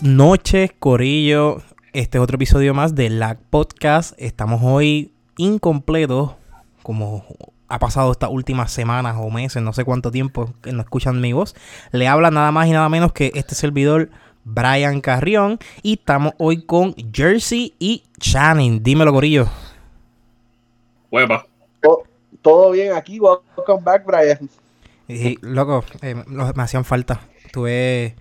Buenas noches, Corillo. Este es otro episodio más de LAG Podcast. Estamos hoy incompletos, como ha pasado estas últimas semanas o meses, no sé cuánto tiempo que no escuchan mi voz. Le habla nada más y nada menos que este servidor, Brian Carrión. Y estamos hoy con Jersey y Channing. Dímelo, Corillo. Hueva. Todo bien aquí, welcome back, Brian. Y, loco, eh, me hacían falta. Estuve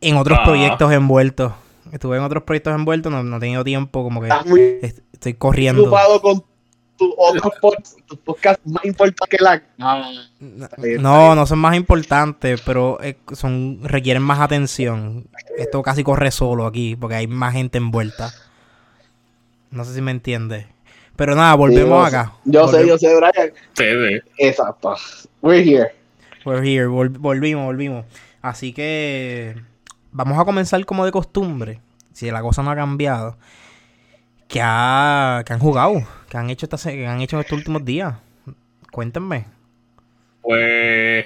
en otros Ah. proyectos envueltos. Estuve en otros proyectos envueltos, no, no he tenido tiempo, como que muy estoy corriendo. ocupado con tu otro pod- tu podcast más importante que la. No, no son más importantes, pero eh, son requieren más atención. Esto casi corre solo aquí, porque hay más gente envuelta. No sé si me entiendes. Pero nada, volvemos Sí, yo acá. Yo sé, yo sé, Brian. Sí, sí. Exacto. We're here. We're here, vol- volvimos, volvimos. Así que vamos a comenzar como de costumbre, si la cosa no ha cambiado. ¿Qué, ha, qué han jugado? ¿Qué han hecho esta, qué han hecho en estos últimos días? Cuéntenme. Pues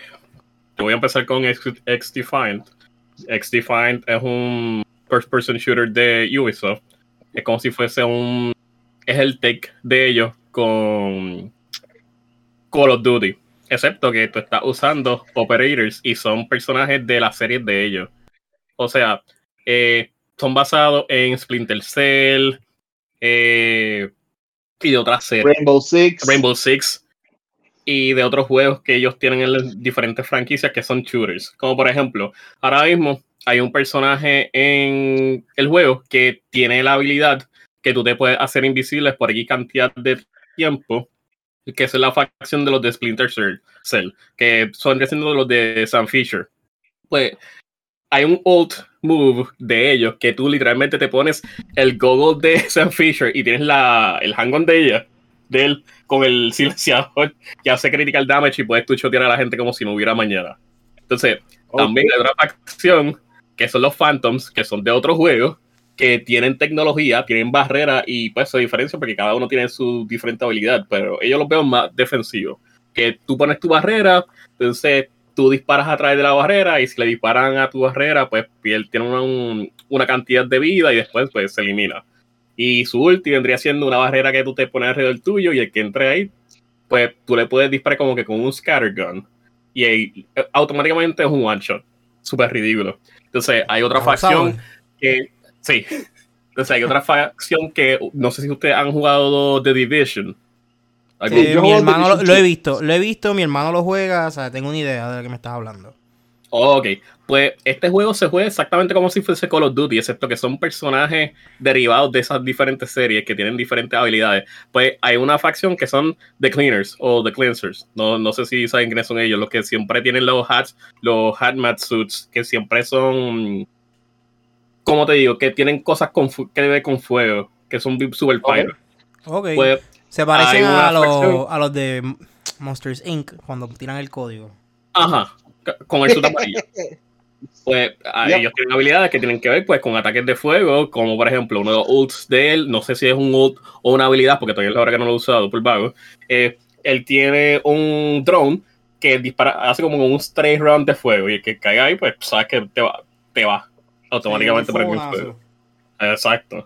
yo voy a empezar con X, Defiant. X Defiant es un first person shooter de Ubisoft. Es como si fuese un es el take de ellos con Call of Duty. Excepto que tú estás usando operators y son personajes de las series de ellos. O sea, eh, son basados en Splinter Cell eh, y de otras series. Rainbow Six. Rainbow Six y de otros juegos que ellos tienen en las diferentes franquicias que son shooters. Como por ejemplo, ahora mismo hay un personaje en el juego que tiene la habilidad que tú te puedes hacer invisible por aquí cantidad de tiempo, que es la facción de los de Splinter Cell, Cell, que son siendo los de Sam Fisher. Pues hay un ult move de ellos que tú literalmente te pones el goggle de Sam Fisher y tienes la, el hang-on de ella, de él, con el silenciador que hace critical damage y puedes tú chotear a la gente como si no hubiera mañana. Entonces, también hay otra facción que son los Phantoms, que son de otros juegos, que tienen tecnología, tienen barrera y pues se diferencia porque cada uno tiene su diferente habilidad, pero ellos los veo más defensivos. Que tú pones tu barrera, entonces tú disparas a través de la barrera y si le disparan a tu barrera, pues él tiene una, un- una cantidad de vida y después pues se elimina. Y su ulti vendría siendo una barrera que tú te pones alrededor tuyo y el que entre ahí, pues tú le puedes disparar como que con un scattergun. Y ahí, eh, automáticamente es un one shot. Súper ridículo. Entonces hay otra facción que sí. Entonces hay otra facción que no sé si ustedes han jugado The Division. ¿Algún- Eh, yo mi hermano lo, he visto, lo he visto, mi hermano lo juega, o sea, tengo una idea de lo que me estás hablando. Ok, pues este juego se juega exactamente como si fuese Call of Duty, excepto que son personajes derivados de esas diferentes series que tienen diferentes habilidades. Pues hay una facción que son The Cleaners o The Cleansers. No, no sé si saben quiénes son ellos, los que siempre tienen los hats, los hatmat suits, que siempre son, como te digo, que tienen cosas con que ver con fuego, que son super Ok. fire. Ok. Pues Se parecen una a los, a los de Monsters Inc. cuando tiran el código. Ajá, con el suit amarillo. Pues a- Yep. ellos tienen habilidades que tienen que ver pues con ataques de fuego, como por ejemplo uno de los ults de él, no sé si es un ult o una habilidad, porque todavía es la hora que no lo he usado por vago. eh, él tiene un drone que dispara, hace como un straight round de fuego y el que caiga ahí, pues sabes que te va, te va automáticamente Sí, para el fuego. Exacto.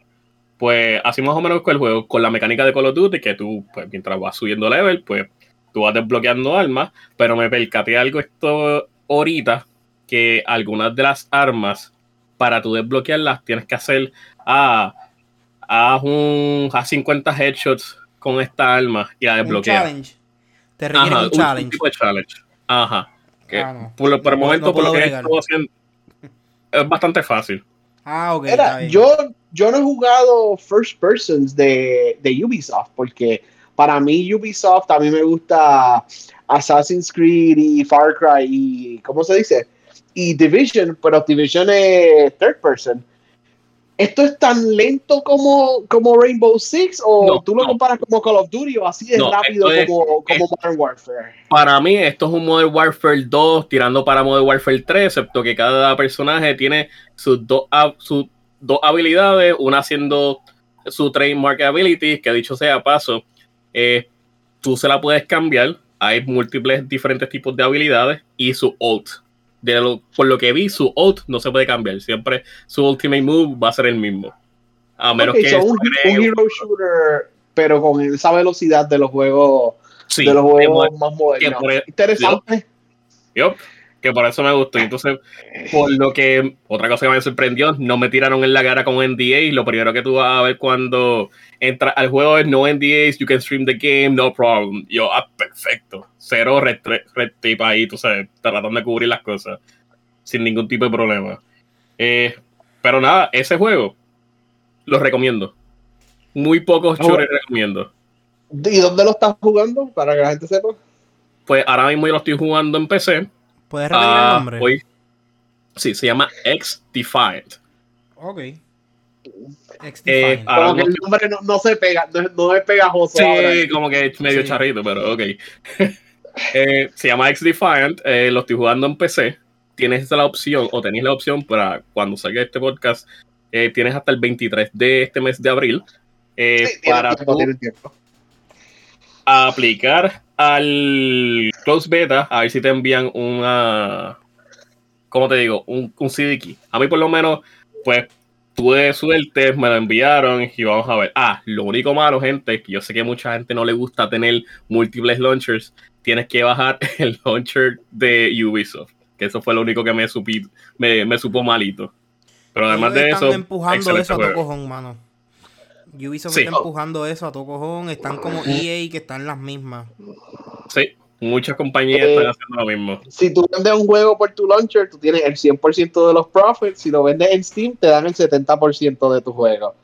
Pues así más o menos con el juego, con la mecánica de Call of Duty, que tú, pues mientras vas subiendo level, pues tú vas desbloqueando armas, pero me percaté algo esto ahorita, que algunas de las armas, para tú desbloquearlas, tienes que hacer, ah, haz un, haz 50 headshots con esta arma y la Un desbloqueas. challenge. Te requiere Ajá, un un, challenge. tipo de challenge. Ajá. Que Ah, no. por, por el No, momento, no por lo que estado haciendo, es bastante fácil. Ah, ok. bien. yo, yo no he jugado first persons de, de Ubisoft porque para mí Ubisoft a mí me gusta Assassin's Creed y Far Cry y ¿cómo se dice? Y Division, pero Division es third person. ¿Esto es tan lento como, como Rainbow Six o No, tú lo no. comparas como Call of Duty o así de No, rápido es- como, como es- Modern Warfare? Para mí, esto es un Modern Warfare 2 tirando para Modern Warfare 3, excepto que cada personaje tiene sus dos, hab- sus dos habilidades, una haciendo su trademark ability, que dicho sea paso, eh, tú se la puedes cambiar. Hay múltiples diferentes tipos de habilidades y su ult de lo, por lo que vi, su ult no se puede cambiar. Siempre su ultimate move va a ser el mismo. A menos que. so un, un hero shooter, pero con esa velocidad de los juegos, Sí, de los juegos más modernos. Interesante. yup, que por eso me gustó. Y Entonces, por lo que. Otra cosa que me sorprendió, no me tiraron en la cara con NDA. Y lo primero que tú vas a ver cuando entra al juego es no NDAs, you can stream the game, no problem. Yo, ah, perfecto. Cero red, red, tape ahí, tú sabes, tratando de cubrir las cosas. Sin ningún tipo de problema. Eh, pero nada, ese juego lo recomiendo. Muy pocos Ah, shooters bueno. recomiendo. ¿Y dónde lo estás jugando? Para que la gente sepa. Pues ahora mismo yo lo estoy jugando en PC. ¿Puedes repetir Ah, el nombre? hoy- Sí, se llama X Defiant. Ok. Eh, X-Defined. ah, Como que el nombre no, no se pega, no, es- no es pegajoso. ahora. Sí, como que es medio Sí. charrito, pero ok. Eh, se llama X Defiant. eh, lo estoy jugando en PC. Tienes la opción, o tenéis la opción para cuando salga este podcast. eh, tienes hasta el 23 de este mes de abril. eh, Sí, para tiempo, tú tiene tiempo. aplicar al Close Beta, a ver si te envían una. ¿Cómo te digo? Un, un CD key. A mí, por lo menos, pues tuve suerte, me lo enviaron y vamos a ver. Ah, lo único malo, gente, que yo sé que mucha gente no le gusta tener múltiples launchers. Tienes que bajar el launcher de Ubisoft. Que eso fue lo único que me, supi, me, me supo malito. Pero además de eso. empujando eso a todo cojón, mano. Ubisoft Sí. está empujando eso a todo cojón. Están como EA que están las mismas. Sí, muchas compañías Eh, están haciendo lo mismo. Si tú vendes un juego por tu launcher, tú tienes el 100% de los profits. Si lo vendes en Steam, te dan el 70% de tu juego.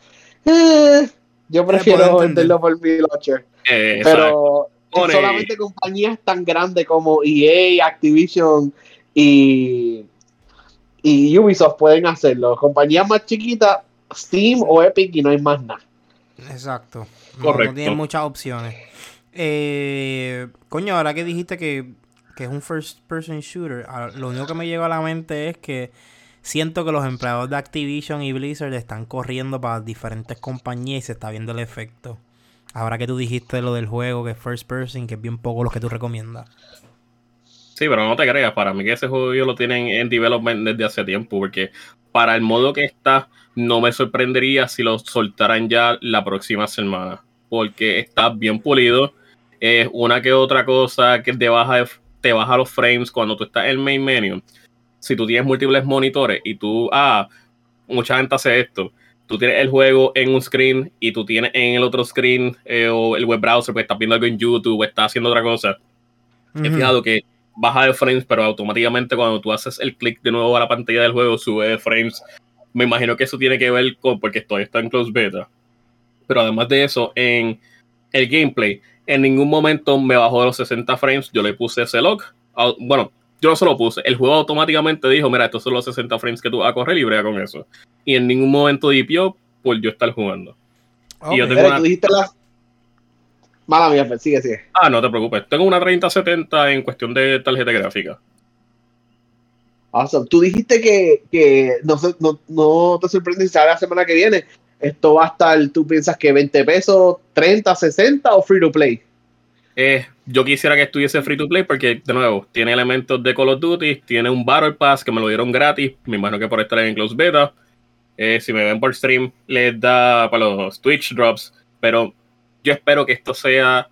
Eh, yo prefiero venderlo por mi launcher. Eh. Pero Pone- solamente compañías tan grandes como EA, Activision y, y Ubisoft pueden hacerlo. Compañías más chiquitas, Steam o Epic y no hay más nada. Exacto. No, Correcto. No tienen muchas opciones. Eh, coño, ahora que dijiste que, que es un first person shooter, lo único que me llegó a la mente es que siento que los empleados de Activision y Blizzard están corriendo para diferentes compañías y se está viendo el efecto. Ahora que tú dijiste lo del juego que es first person, que es bien poco lo que tú recomiendas. Sí, pero no te creas, para mí que ese juego ellos lo tienen en development desde hace tiempo, porque para el modo que está, no me sorprendería si lo soltaran ya la próxima semana, porque está bien pulido, es una que otra cosa que te baja, te baja los frames cuando tú estás en el main menu. Si tú tienes múltiples monitores y tú, ah, mucha gente hace esto, tú tienes el juego en un screen y tú tienes en el otro screen eh, o el web browser, pues estás viendo algo en YouTube o estás haciendo otra cosa. He Ujú. fijado que baja de frames, pero automáticamente cuando tú haces el clic de nuevo a la pantalla del juego, sube de frames. Me imagino que eso tiene que ver con porque todavía está en close beta. Pero además de eso, en el gameplay, en ningún momento me bajó de los 60 frames. Yo le puse ese lock. Au- Bueno, yo no se lo puse. El juego automáticamente dijo: Mira, estos son los 60 frames que tú vas a correr y brega con eso. Y en ningún momento dipió por yo estar jugando. Y yo Ok. tengo Mira, una- tú dijiste la... Mala mía, Fer, sigue, sigue. Ah, no te preocupes. Tengo una 3070 en cuestión de tarjeta gráfica. Awesome. Tú dijiste que, que no, no, no te sorprende si sale la semana que viene. Esto va a estar, tú piensas que 20 pesos, 30, 60 o free to play. Eh, yo quisiera que estuviese free to play porque, de nuevo, tiene elementos de Call of Duty, tiene un Battle Pass que me lo dieron gratis, me imagino que por estar en Close Beta. Eh, si me ven por stream, les da para los Twitch drops, pero yo espero que esto sea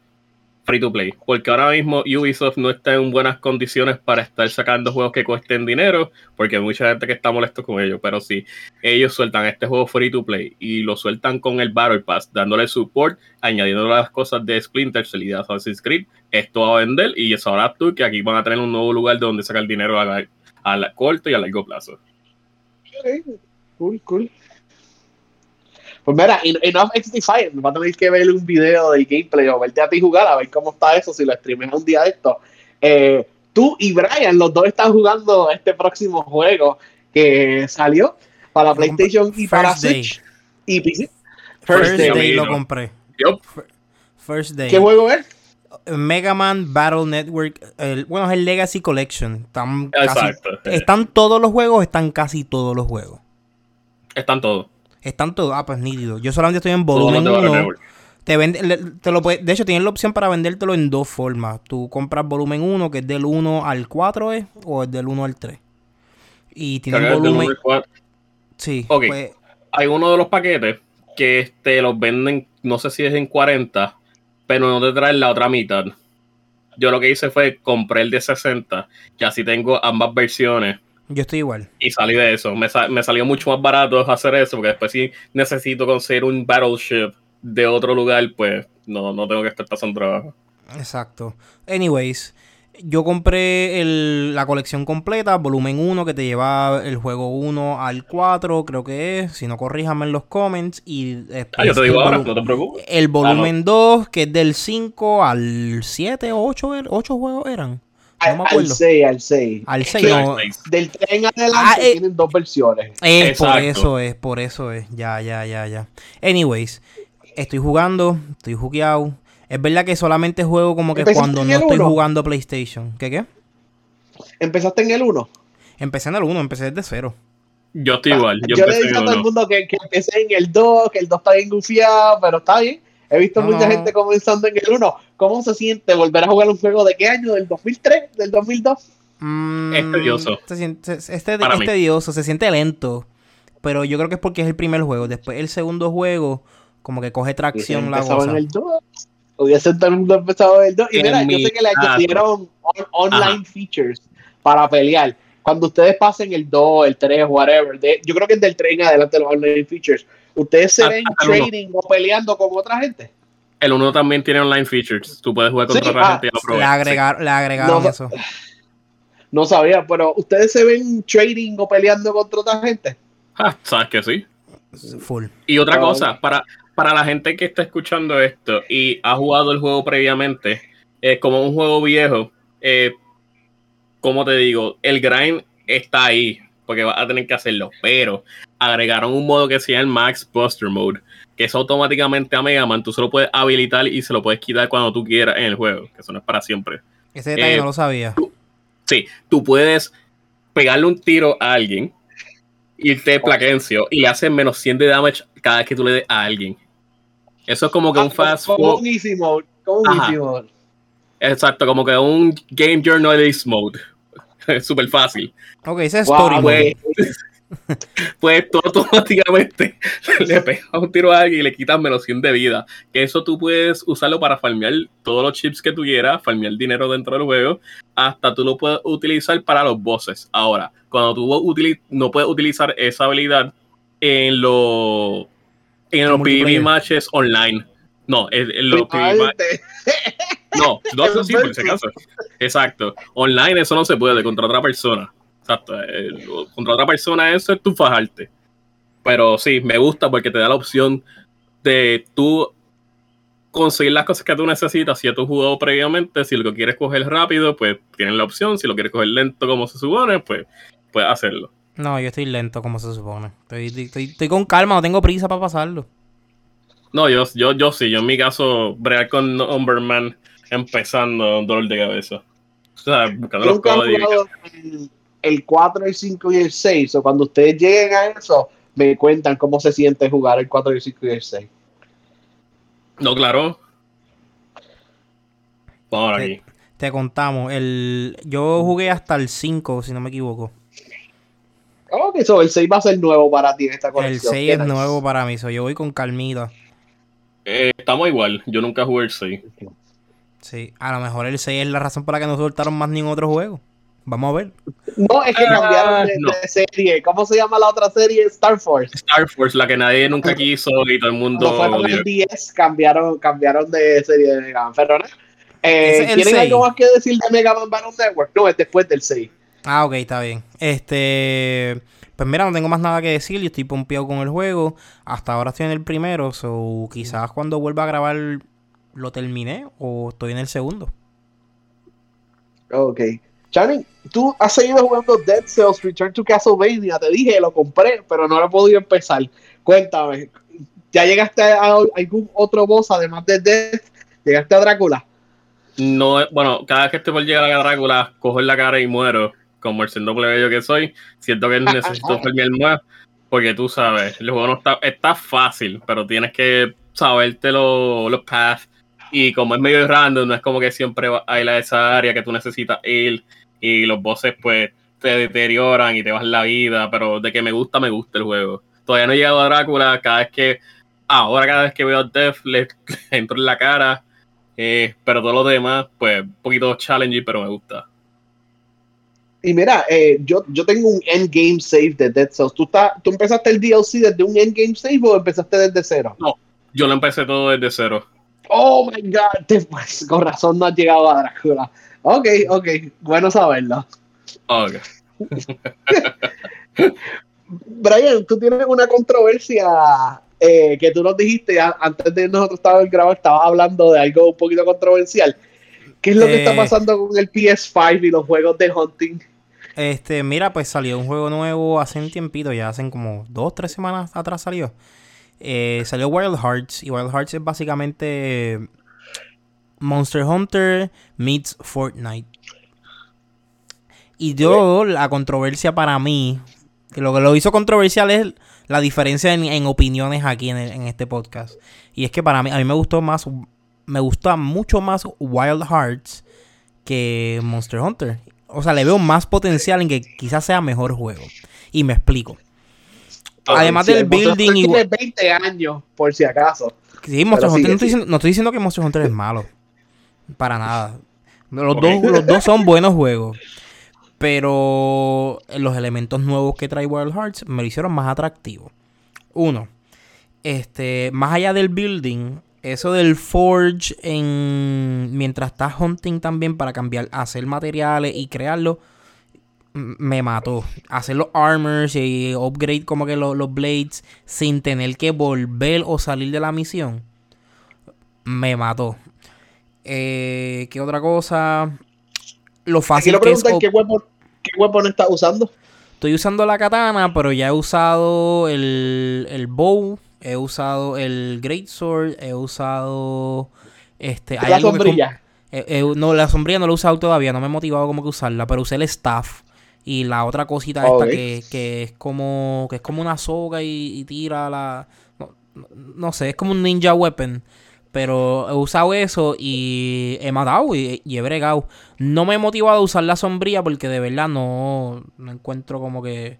free to play, porque ahora mismo Ubisoft no está en buenas condiciones para estar sacando juegos que cuesten dinero, porque hay mucha gente que está molesto con ellos, pero si ellos sueltan este juego free to play y lo sueltan con el Battle Pass, dándole support, añadiendo las cosas de Splinter Cell y de Assassin's Creed, esto va a vender y eso ahora tú que aquí van a tener un nuevo lugar de donde sacar dinero a, la- corto y a largo plazo. Ok, Cool, cool. Pues mira, en- Enough X Defiant, va a tener que ver un video de gameplay o verte a ti jugar a ver cómo está eso, si lo streames un día de esto. Eh, tú y Brian, los dos están jugando este próximo juego que salió para PlayStation y para First Day. Switch y PC. First, First Day, Day. lo compré. First Day. ¿Qué juego es? Mega Man Battle Network. el- bueno, es el Legacy Collection. Están, casi- ¿Están todos los juegos? Están casi todos los juegos. están todos. Están todos. Ah, pues nítido. Yo solamente estoy en volumen Battle 1. Network. Te vende, te lo puede- de hecho, tienes la opción para vendértelo en dos formas. Tú compras volumen 1, que es del 1 al 4, ¿eh? o es del 1 al 3. Y tiene del volumen. Sí. Ok. pues, Hay uno de los paquetes que este, los venden, no sé si es en 40, pero no te traen la otra mitad. Yo lo que hice fue compré el de 60, que así tengo ambas versiones yo estoy igual. y salí de eso. Me, sa- me salió mucho más barato hacer eso, porque después si necesito conseguir un battleship de otro lugar, pues no, no tengo que estar pasando trabajo. Exacto. Anyways, yo compré el- la colección completa, volumen 1, que te lleva el juego 1 al 4, creo que es. Si no, corríjame en los comments. Y Ah, yo te digo ahora, no te preocupes. El volumen 2, que es del 5 al 7 o 8, 8 juegos eran. No me Al, acuerdo. al 6, al 6. Al 6, Sí. no. Del 3 en adelante Ah, eh. tienen dos versiones. Es por Exacto. eso es, por eso es. Ya, ya, ya, ya. Anyways, estoy jugando, estoy jugueado. Es verdad que solamente juego como que ¿Empezaste cuando no estoy uno? jugando PlayStation. ¿Qué qué? ¿Empezaste en el 1? Empecé en el 1, empecé desde cero. Yo estoy igual. Yo, Yo, le dicho a todo el mundo que, que empecé en el 2, que el 2 está bien gufiado, pero está bien. He visto No, mucha no. gente comenzando en el 1. ¿Cómo se siente volver a jugar un juego de qué año? ¿Del 2003? ¿Del 2002? Mm, Es tedioso. Se siente, se- este- es tedioso, se siente lento. Pero yo creo que es porque es el primer juego. Después el segundo juego, como que coge tracción la empezado cosa. en el 2. Hubiese todo el mundo empezado en el 2. Y En mira, yo sé que le caso. añadieron on- online Ajá. features para pelear. Cuando ustedes pasen el 2, el 3, whatever, de- yo creo que es del 3 en adelante los online features. ¿Ustedes se ven el uno. trading o peleando con otra gente? El uno también tiene online features. Tú puedes jugar contra Sí, otra ah, gente y lo Le, agregar, le agregaron No, eso. No sabía, pero ¿ustedes se ven trading o peleando contra otra gente? Ah, sabes que sí. Full. Y otra Ah, cosa, para, para la gente que está escuchando esto y ha jugado el juego previamente, eh, como un juego viejo, eh, como te digo, el grind está ahí, porque vas a tener que hacerlo, pero agregaron un modo que se llama el Max Buster Mode, que es automáticamente a Mega Man, tú se lo puedes habilitar y se lo puedes quitar cuando tú quieras en el juego, que eso no es para siempre. Ese detalle Eh, no lo sabía. Sí, tú puedes pegarle un tiro a alguien, irte de plaquencio y le haces menos 100 de damage cada vez que tú le des a alguien. Eso es como que un Ah, fast como forward. un easy mode. Como un Ajá. easy mode. Exacto, como que un game journalist mode. Es súper fácil. Ok, ese es Wow, story mode. Pues tú automáticamente le pegas un tiro a alguien y le quitas menos 100 de vida. Que eso tú puedes usarlo para farmear todos los chips que tú quieras, farmear dinero dentro del juego. Hasta tú lo puedes utilizar para los bosses. Ahora, cuando tú no puedes utilizar esa habilidad en los en los PvP matches online. No, en, en los PvP ma- Este, No, no eso sí, por si acaso. Exacto. Online eso no se puede contra otra persona. Exacto. eh, contra otra persona eso es tu fajarte. Pero sí, me gusta porque te da la opción de tú conseguir las cosas que tú necesitas si ya tú has jugado previamente. Si lo quieres coger rápido, pues tienes la opción. Si lo quieres coger lento como se supone, pues puedes hacerlo. No, yo estoy lento como se supone. Estoy, estoy, estoy con calma, no tengo prisa para pasarlo. No, yo, yo, yo sí, yo en mi caso, bregar con Numberman empezando un dolor de cabeza. O sea, buscando Yo los códigos. jugado el, el 4, el 5 y el 6. O cuando ustedes lleguen a eso, me cuentan cómo se siente jugar el 4, el 5 y el 6. No, claro. Vamos ahora Sí. aquí. Te contamos. El, yo jugué hasta el 5, si no me equivoco. Ok, so el 6 va a ser nuevo para ti en esta El colección. 6 Qué es nice. nuevo para mí, so yo voy con calmita. Eh, estamos igual. Yo nunca jugué el 6. Sí, a lo mejor el 6 es la razón por la que no soltaron más ningún otro juego. Vamos a ver. No, es que Ah, cambiaron de, no. de serie. ¿Cómo se llama la otra serie? Star Force. Star Force, la que nadie nunca quiso y todo el mundo Cuando fueron odió. al 10, cambiaron, cambiaron de serie de Mega Man. Pero, ¿no? Eh, ¿Tienen 6. algo más que decir de Mega Man Battle Network? No, es después del 6. Ah, ok, está bien. Este. Pues mira, no tengo más nada que decir. Yo estoy pompeado con el juego. Hasta ahora estoy en el primero. So, quizás cuando vuelva a grabar lo terminé o estoy en el segundo. Ok. Channing, tú has seguido jugando Dead Cells Return to Castlevania. Te dije, lo compré, pero no lo he podido empezar. Cuéntame, ¿ya llegaste a algún otro boss además de Death? ¿Llegaste a Drácula? No, bueno, cada vez que estoy por llegar a Drácula, cojo en la cara y muero. Como el siendo plebeyo que soy, siento que necesito farmear más. Porque tú sabes, el juego no está, está fácil, pero tienes que saberte lo- los paths. Y como es medio random, no es como que siempre va a ir a esa área que tú necesitas ir. Y los bosses, pues, te deterioran y te vas la vida, pero de que me gusta, me gusta el juego. Todavía no he llegado a Drácula, cada vez que, ahora cada vez que veo a Death le, entro en la cara, eh, pero todo lo demás, pues un poquito challenging, pero me gusta. Y mira, eh, yo, yo tengo un endgame save de Dead Cells. ¿Tú, ¿Tú empezaste el DLC desde un endgame save o empezaste desde cero? No, yo lo empecé todo desde cero. Oh my god, te, pues, con razón no has llegado a Drácula. Ok, ok, bueno saberlo. Ok. Brian, tú tienes una controversia eh, que tú nos dijiste antes de nosotros estar grabar, estabas hablando de algo un poquito controversial. ¿Qué es lo que está eh, pasando con el PS5 y los juegos de hunting? Este, mira, pues salió un juego nuevo hace un tiempito, ya hacen como dos, tres semanas atrás salió. Eh, salió Wild Hearts y Wild Hearts es básicamente Monster Hunter meets Fortnite. Y yo, la controversia para mí, que lo que lo hizo controversial es la diferencia en, opiniones aquí en, en, este podcast. Y es que para mí, a mí me gustó más, me gusta mucho más Wild Hearts que Monster Hunter. O sea, le veo más potencial en que quizás sea mejor juego. Y me explico. Además del building y... Tiene 20 años, por si acaso. Sí, Monster Hunter, no, estoy diciendo, no estoy diciendo que Monster Hunter es malo. Para nada. Los, dos, los dos son buenos juegos. Pero los elementos nuevos que trae Wild Hearts me lo hicieron más atractivo. Uno, este, más allá del building, eso del forge en mientras estás hunting también para cambiar, hacer materiales y crearlo, me mató. Hacer los armors y upgrade como que los, los blades sin tener que volver o salir de la misión, me mató. Eh, ¿Qué otra cosa? Lo fácil que es... ¿qué weapon, ¿Qué weapon estás usando? Estoy usando la katana, pero ya he usado el, el bow, he usado el great sword, he usado este la sombrilla. Eh, eh, no, la sombrilla no la he usado todavía, no me he motivado como que usarla, pero usé el staff y la otra cosita esta que, que, es como que es como una soga y, tira la no, no, sé, es como un ninja weapon pero he usado eso y he matado y, he bregado. No me he motivado a usar la sombría porque de verdad no, no encuentro como que.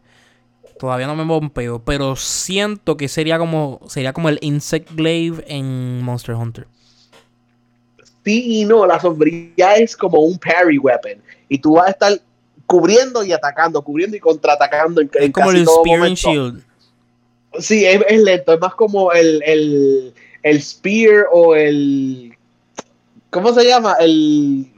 Todavía no me bombeo. Pero siento que sería como. Sería como el Insect Glaive en Monster Hunter. Sí y no, la sombrilla es como un parry weapon. Y tú vas a estar cubriendo y atacando, cubriendo y contraatacando. En, es como el Spear and Shield. Sí, es, lento, es más como el el Spear o el. ¿Cómo se llama? El.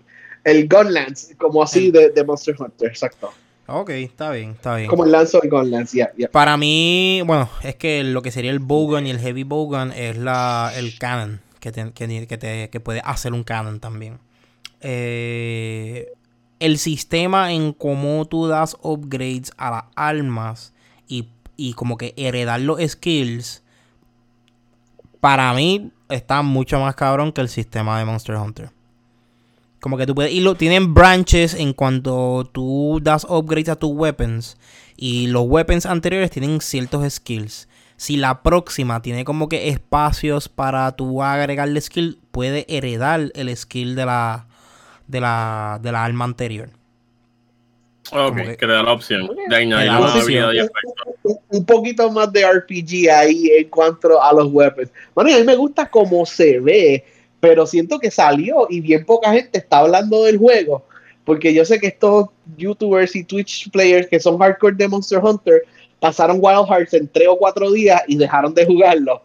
El Gunlance, como así de, de, Monster Hunter, exacto. Ok, está bien, está bien. Como el lanzo de Gunlance, ya. Para mí, bueno, es que lo que sería el Bowgun y el Heavy Bowgun es la, el Cannon, que, que, que, puede hacer un Cannon también. Eh, el sistema en cómo tú das upgrades a las armas y, y como que heredar los skills para mí está mucho más cabrón que el sistema de Monster Hunter. Como que tú puedes. Y lo, tienen branches en cuanto tú das upgrades a tus weapons. Y los weapons anteriores tienen ciertos skills. Si la próxima tiene como que espacios para tú agregarle skill, puede heredar el skill de la, de la, de la arma anterior. Ok, que, te da la opción de añadir una habilidad y Un, poquito más de RPG ahí en cuanto a los weapons. Bueno, a mí me gusta cómo se ve, pero siento que salió y bien poca gente está hablando del juego. Porque yo sé que estos youtubers y Twitch players que son hardcore de Monster Hunter pasaron Wild Hearts en tres o cuatro días y dejaron de jugarlo.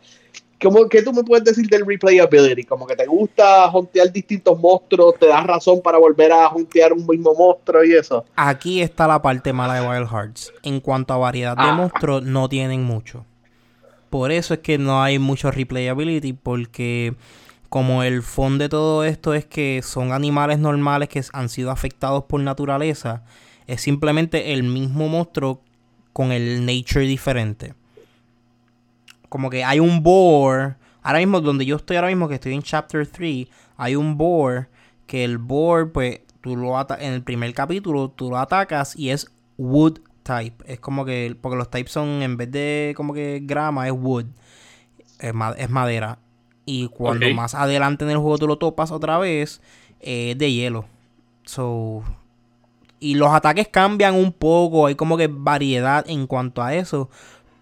¿Cómo, ¿Qué tú me puedes decir del replayability? Como que te gusta juntear distintos monstruos, te das razón para volver a juntear un mismo monstruo y eso. Aquí está la parte mala de Wild Hearts. En cuanto a variedad de ah. monstruos, no tienen mucho. Por eso es que no hay mucho replayability, porque como el fondo de todo esto es que son animales normales que han sido afectados por naturaleza, es simplemente el mismo monstruo con el nature diferente como que hay un board. Ahora mismo, donde yo estoy ahora mismo, que estoy en Chapter 3, hay un board que el board, pues, tú lo en el primer capítulo, tú lo atacas y es wood type. Es como que, porque los types son, en vez de como que grama, es wood. Es, madera. Y cuando más adelante en el juego tú lo topas otra vez, es de hielo. So, Y los ataques cambian un poco, hay como que variedad en cuanto a eso,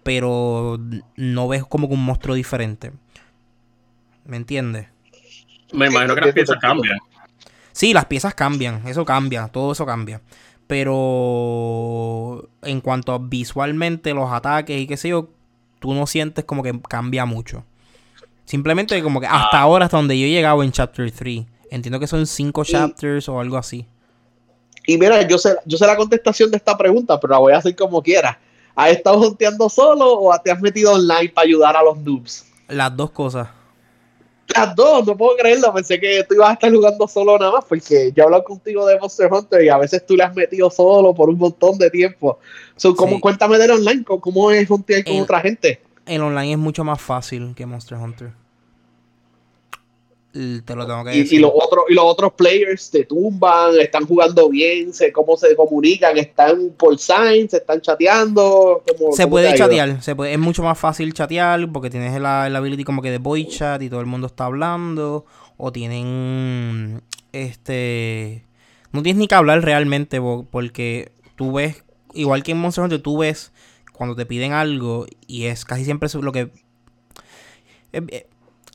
pero no ves como que un monstruo diferente. ¿Me entiendes? Me imagino que las piezas cambian. Sí, las piezas cambian, eso cambia, todo eso cambia. Pero en cuanto a visualmente los ataques y qué sé yo, tú no sientes como que cambia mucho. Simplemente como que hasta ah. ahora, hasta donde yo he llegado en Chapter 3. Entiendo que son cinco chapters o algo así. Y mira, yo sé, yo sé la contestación de esta pregunta, pero la voy a hacer como quiera. ¿Has estado junteando solo o te has metido online para ayudar a los noobs? Las dos cosas. Las dos, no puedo creerlo. Pensé que tú ibas a estar jugando solo nada más, porque yo he hablado contigo de Monster Hunter y a veces tú le has metido solo por un montón de tiempo. So, ¿cómo, Cuéntame del online, ¿cómo es juntar con otra gente? El online es mucho más fácil que Monster Hunter. Te lo tengo que decir. Y, los otros, y los otros players te tumban, están jugando bien, sé cómo se comunican, están por signs, están chateando. se puede chatear, se puede, es mucho más fácil chatear porque tienes la, la ability como que de voice chat y todo el mundo está hablando. O tienen este. No tienes ni que hablar realmente porque tú ves, igual que en Monster Hunter, tú ves cuando te piden algo y es casi siempre lo que...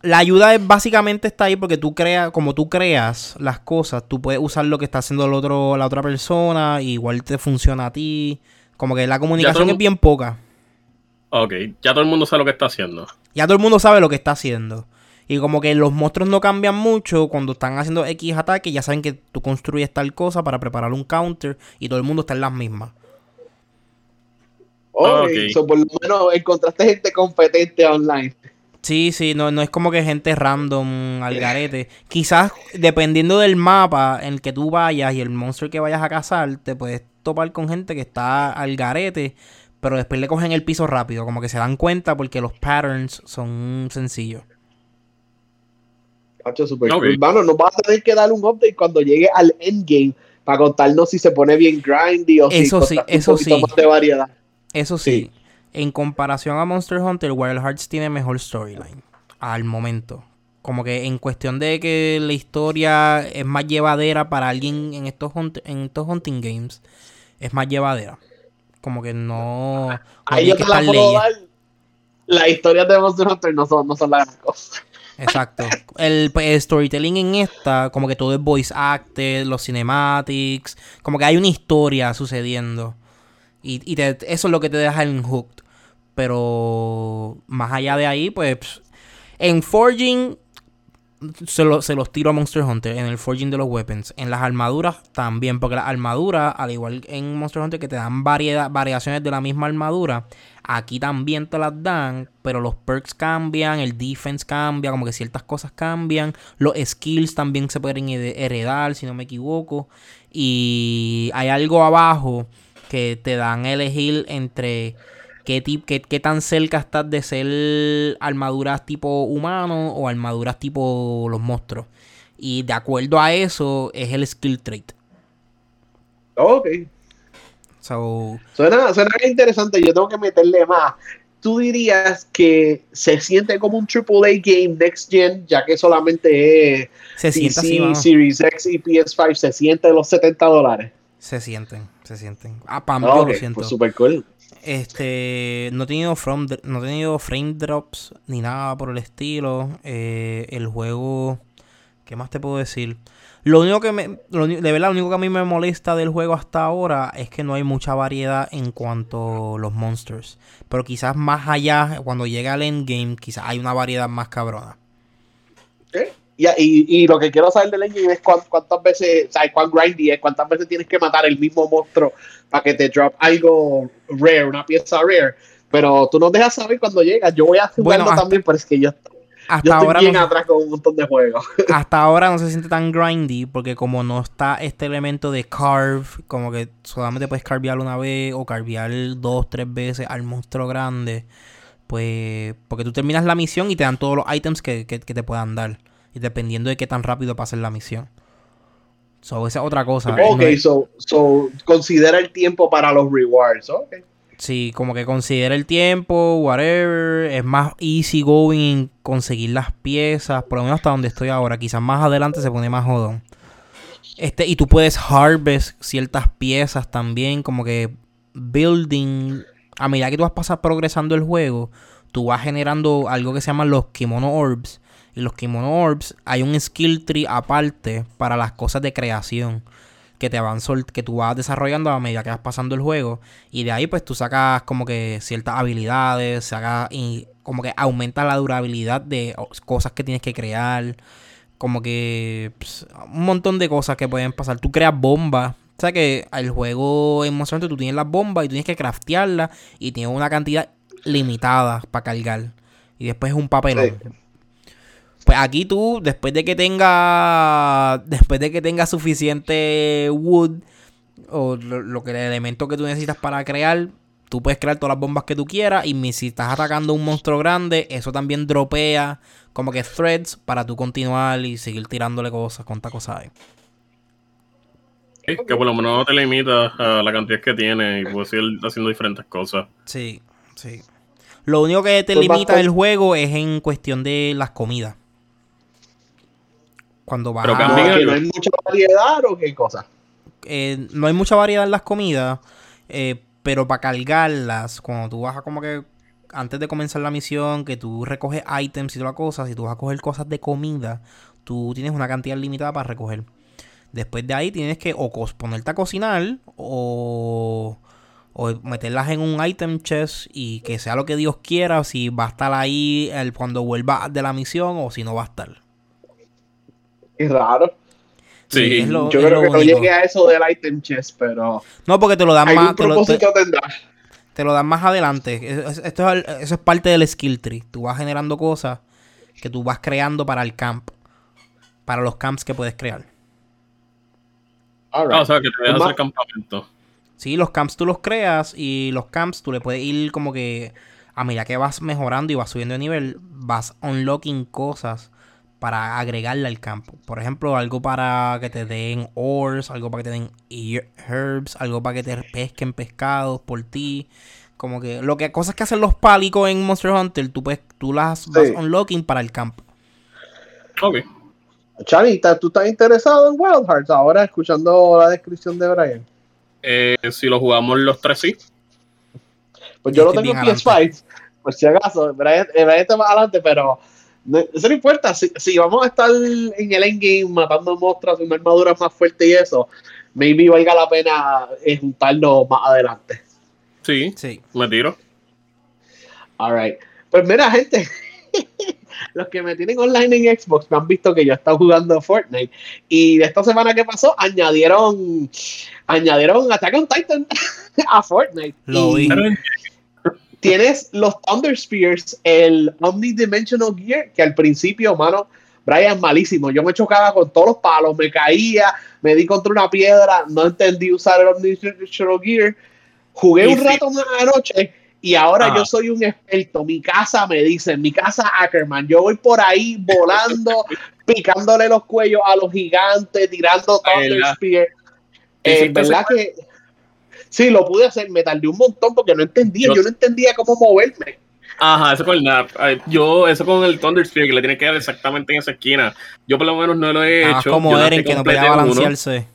La ayuda es, básicamente está ahí porque tú creas, como tú creas las cosas, tú puedes usar lo que está haciendo el otro, la otra persona, y igual te funciona a ti. Como que la comunicación es bien poca. Ok, ya todo el mundo sabe lo que está haciendo. Ya todo el mundo sabe lo que está haciendo. Y como que los monstruos no cambian mucho cuando están haciendo X ataque, ya saben que tú construyes tal cosa para preparar un counter y todo el mundo está en las mismas. Okay, por lo menos encontraste gente competente online. Sí, sí, no, no es como que gente random al garete. Quizás dependiendo del mapa en el que tú vayas y el monstruo que vayas a cazar, te puedes topar con gente que está al garete, pero después le cogen el piso rápido, como que se dan cuenta porque los patterns son sencillos. Super okay. nos vas a tener que dar un update cuando llegue al endgame para contarnos si se pone bien grindy o eso si sí, eso sí. más de variedad. Eso sí, en comparación a Monster Hunter, Wild Hearts tiene mejor storyline al momento. Como que en cuestión de que la historia es más llevadera para alguien en estos, en estos hunting games, es más llevadera. Como que no. Ahí yo te la puedo dar. Las historias de Monster Hunter no son, no son la gran cosa. Exacto. El, pues, el, storytelling en esta, como que todo es voice acted, los cinematics, como que hay una historia sucediendo. Y, y eso es lo que te deja en hooked. Pero más allá de ahí, pues en Forging se, se, los tiro a Monster Hunter en el Forging de los weapons. En las armaduras también, porque las armaduras, al igual en Monster Hunter que te dan variedad, variaciones de la misma armadura, aquí también te las dan, pero los perks cambian, el defense cambia, como que ciertas cosas cambian. Los skills también se pueden heredar, si no me equivoco. Y hay algo abajo que te dan a elegir entre qué, qué, tan cerca estás de ser armaduras tipo humano o armaduras tipo los monstruos. Y de acuerdo a eso es el skill trait. Ok. suena, suena interesante. Yo tengo que meterle más. ¿Tú dirías que se siente como un AAA game next gen, ya que solamente es se PC, Series X y PS5? ¿Se siente los 70 dólares? Se sienten, se sienten. Ah, para mí yo lo pues siento. super cool. Este, no he tenido from, no he tenido frame drops ni nada por el estilo. Eh, el juego, ¿qué más te puedo decir? Lo único que me, de verdad, lo único que a mí me molesta del juego hasta ahora es que no hay mucha variedad en cuanto a los monsters. Pero quizás más allá, cuando llega al endgame, quizás hay una variedad más cabrona. ¿Qué? Y, lo que quiero saber del engine es cuántas veces, o sea, cuán grindy es, cuántas veces tienes que matar el mismo monstruo para que te drop algo rare, una pieza rare. Pero tú nos dejas saber cuando llegas. Yo voy a jugarlo también, pero es que yo, hasta estoy ahora bien atrás con un montón de juegos. Hasta ahora no se siente tan grindy porque como no está este elemento de carve, como que solamente puedes carvear una vez o carvear dos, tres veces al monstruo grande, pues porque tú terminas la misión y te dan todos los items que te puedan dar y dependiendo de qué tan rápido pases la misión. So, esa es otra cosa. Ok, so, so, considera el tiempo para los rewards. Okay. Sí, como que considera el tiempo, whatever. Es más easy going conseguir las piezas, por lo menos hasta donde estoy ahora. Quizás más adelante se pone más jodón. Este, y tú puedes harvest ciertas piezas también, como que building. A medida que tú vas a pasar progresando el juego, tú vas generando algo que se llaman los kimono orbs. Y los kimono orbs, hay un skill tree aparte para las cosas de creación que te van que tú vas desarrollando a medida que vas pasando el juego. Y de ahí pues tú sacas como que ciertas habilidades, sacas y como que aumenta la durabilidad de cosas que tienes que crear. Como que pues, un montón de cosas que pueden pasar. Tú creas bombas. O sea que el juego en tú tienes las bombas y tienes que craftearlas y tienes una cantidad limitada para cargar. Y después es un papelón. Pues aquí tú, después de que tenga. Después de que tenga suficiente wood. O lo, que el elemento que tú necesitas para crear. Tú puedes crear todas las bombas que tú quieras. Y si estás atacando un monstruo grande, eso también dropea como que threads para tú continuar y seguir tirándole cosas, cuántas cosas hay. que por lo menos no te limitas a la cantidad que tiene y puedes seguir haciendo diferentes cosas. Sí, sí. Lo único que te pues limita el juego es en cuestión de las comidas. Cuando vas Pero a... no hay mucha variedad o qué cosa. Eh, no hay mucha variedad en las comidas, eh, pero para cargarlas, cuando tú vas a como que antes de comenzar la misión, que tú recoges items y toda la cosa, si tú vas a coger cosas de comida, tú tienes una cantidad limitada para recoger. Después de ahí tienes que o ponerte a cocinar o, o meterlas en un item chest y que sea lo que Dios quiera, si va a estar ahí el, cuando vuelva de la misión o si no va a estar raro. Sí, yo creo que no llegué a eso del item chest, pero. No, porque te lo dan más. Te lo, te, lo, dan más adelante. Esto es, eso es parte del skill tree. Tú vas generando cosas que tú vas creando para el camp. Para los camps que puedes crear. Ah, o sea, que te dejas hacer campamento. Sí, los camps tú los creas y los camps tú le puedes ir como que a medida que vas mejorando y vas subiendo de nivel, vas unlocking cosas para agregarle al campo. Por ejemplo, algo para que te den ores, algo para que te den herbs, algo para que te pesquen pescados por ti. Como que lo que cosas que hacen los pálicos en Monster Hunter, tú puedes, tú las vas unlocking para el campo. Ok. Chanita, ¿tú estás interesado en Wild Hearts ahora escuchando la descripción de Brian? Eh, si lo jugamos los tres, sí. Pues yo lo tengo en PS5, por si acaso. Brian, eh, Brian está más adelante, pero eso no importa. Si, vamos a estar en el endgame matando monstruos, una armadura más fuerte y eso, maybe valga la pena eh, juntarlo más adelante. Sí, sí. Me tiro. Alright. Pues mira, gente. los que me tienen online en Xbox me han visto que yo he estado jugando Fortnite. Y de esta semana que pasó, añadieron añadieron Attack on Titan a Fortnite. Lo vi tienes los Thunder Spears, el Omnidimensional Gear, que al principio, mano, Brian, malísimo. Yo me chocaba con todos los palos, me caía, me di contra una piedra, no entendí usar el Omnidimensional Gear. Jugué un rato una noche y ahora yo soy un experto. Mi casa me dice, mi casa Ackerman, yo voy por ahí volando, picándole los cuellos a los gigantes, tirando Thunder Spears. Eh, ¿Verdad que Sí, lo pude hacer, me tardé un montón porque no entendía, yo, no entendía cómo moverme. Ajá, eso con el NAP. Yo, eso con el Thunder Sphere, que le tiene que dar exactamente en esa esquina. Yo por lo menos no lo he ah, hecho. como Eren, que no podía balancearse.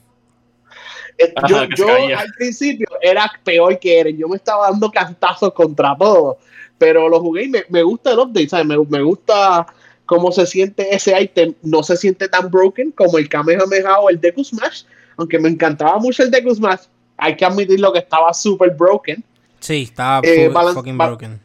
Eh, yo, al principio era peor que Eren. Yo me estaba dando cantazos contra todo. Pero lo jugué y me, gusta el update, ¿sabes? Me, me, gusta cómo se siente ese item. No se siente tan broken como el Kamehameha o el Deku Smash. Aunque me encantaba mucho el Deku Smash hay que admitir lo que estaba super broken. Sí, estaba eh, fucking broken.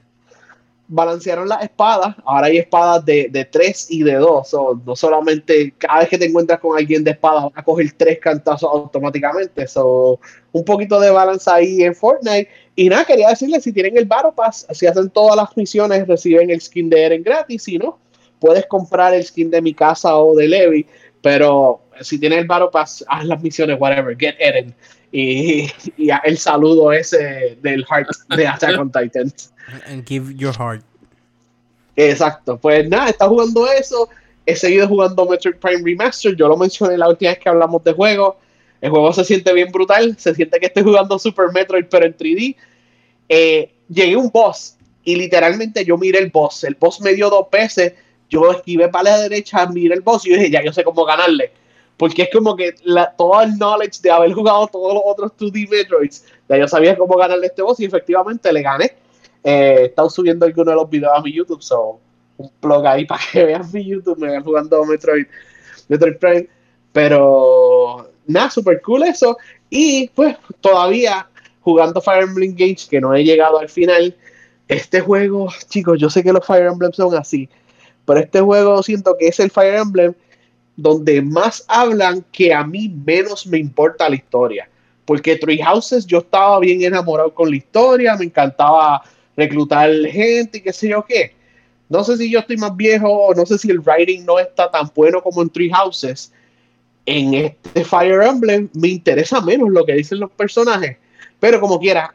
Balancearon las espadas. Ahora hay espadas de, de 3 y de 2. no solamente cada vez que te encuentras con alguien de espada, vas a coger tres cantazos automáticamente. So, un poquito de balance ahí en Fortnite. Y nada, quería decirles: si tienen el Battle Pass, si hacen todas las misiones, reciben el skin de Eren gratis. Si no, puedes comprar el skin de mi casa o de Levi. Pero si tienes el Pass, haz las misiones, whatever, get Eren y, el saludo ese del heart de Attack on Titan. And give your heart. Exacto, pues nada, está jugando eso. He seguido jugando Metroid Prime Remaster. Yo lo mencioné la última vez que hablamos de juego. El juego se siente bien brutal. Se siente que estoy jugando Super Metroid, pero en 3D. Eh, llegué a un boss y literalmente yo miré el boss. El boss me dio dos veces. Yo esquivé para la derecha, miré el boss y yo dije, ya yo sé cómo ganarle porque es como que todo el knowledge de haber jugado todos los otros 2D Metroids, ya yo sabía cómo ganarle este boss y efectivamente le gané. Eh, estado subiendo algunos de los videos a mi YouTube, so un blog ahí para que vean mi YouTube, me vean jugando Metroid, Metroid Prime. Pero nada, super cool eso. Y pues todavía jugando Fire Emblem Engage, que no he llegado al final. Este juego, chicos, yo sé que los Fire Emblem son así, pero este juego siento que es el Fire Emblem donde más hablan que a mí menos me importa la historia. Porque Three Houses yo estaba bien enamorado con la historia, me encantaba reclutar gente y qué sé yo qué. No sé si yo estoy más viejo, no sé si el writing no está tan bueno como en Three Houses. En este Fire Emblem me interesa menos lo que dicen los personajes. Pero como quiera,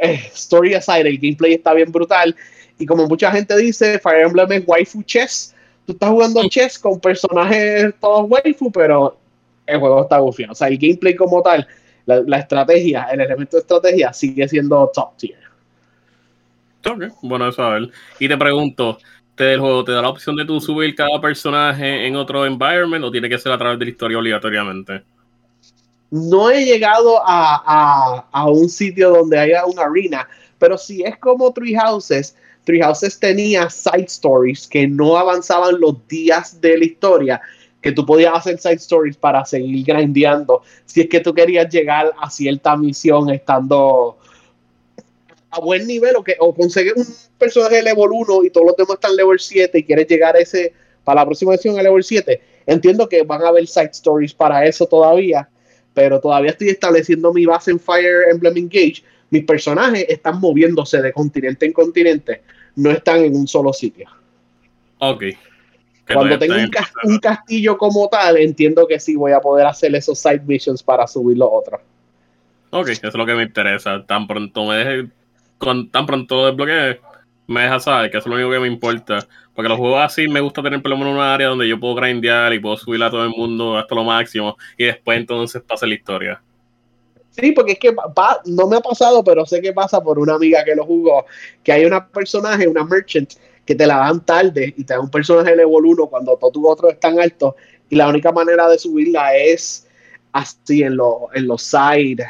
eh, story aside, el gameplay está bien brutal. Y como mucha gente dice, Fire Emblem es waifu chess. Tú estás jugando chess con personajes todos waifu, pero el juego está bufiado. O sea, el gameplay como tal, la, la, estrategia, el elemento de estrategia sigue siendo top tier. Ok, bueno, eso a ver. Y te pregunto, ¿te, el juego te da la opción de tú subir cada personaje en otro environment o tiene que ser a través de la historia obligatoriamente? No he llegado a, a, a un sitio donde haya una arena, pero si es como Three Houses, Three Houses tenía side stories que no avanzaban los días de la historia, que tú podías hacer side stories para seguir grindeando. Si es que tú querías llegar a cierta misión estando a buen nivel o, que, o conseguir un personaje level 1 y todos los demás están level 7 y quieres llegar a ese para la próxima misión a level 7, entiendo que van a haber side stories para eso todavía, pero todavía estoy estableciendo mi base en Fire Emblem Engage. Mis personajes están moviéndose de continente en continente, no están en un solo sitio. Ok. Cuando tengo un, ca un, castillo como tal, entiendo que sí voy a poder hacer esos side missions para subir los otros. Ok, eso es lo que me interesa. Tan pronto me deje con tan pronto lo desbloquee, me deja saber que eso es lo único que me importa. Porque los juegos así me gusta tener por lo menos una área donde yo puedo grindear y puedo subir a todo el mundo hasta lo máximo y después entonces pasa la historia. Sí, porque es que va, no me ha pasado, pero sé que pasa por una amiga que lo jugó, que hay una personaje, una merchant, que te la dan tarde y te da un personaje level 1 cuando todos tus otros están altos y la única manera de subirla es así en, lo, en los side,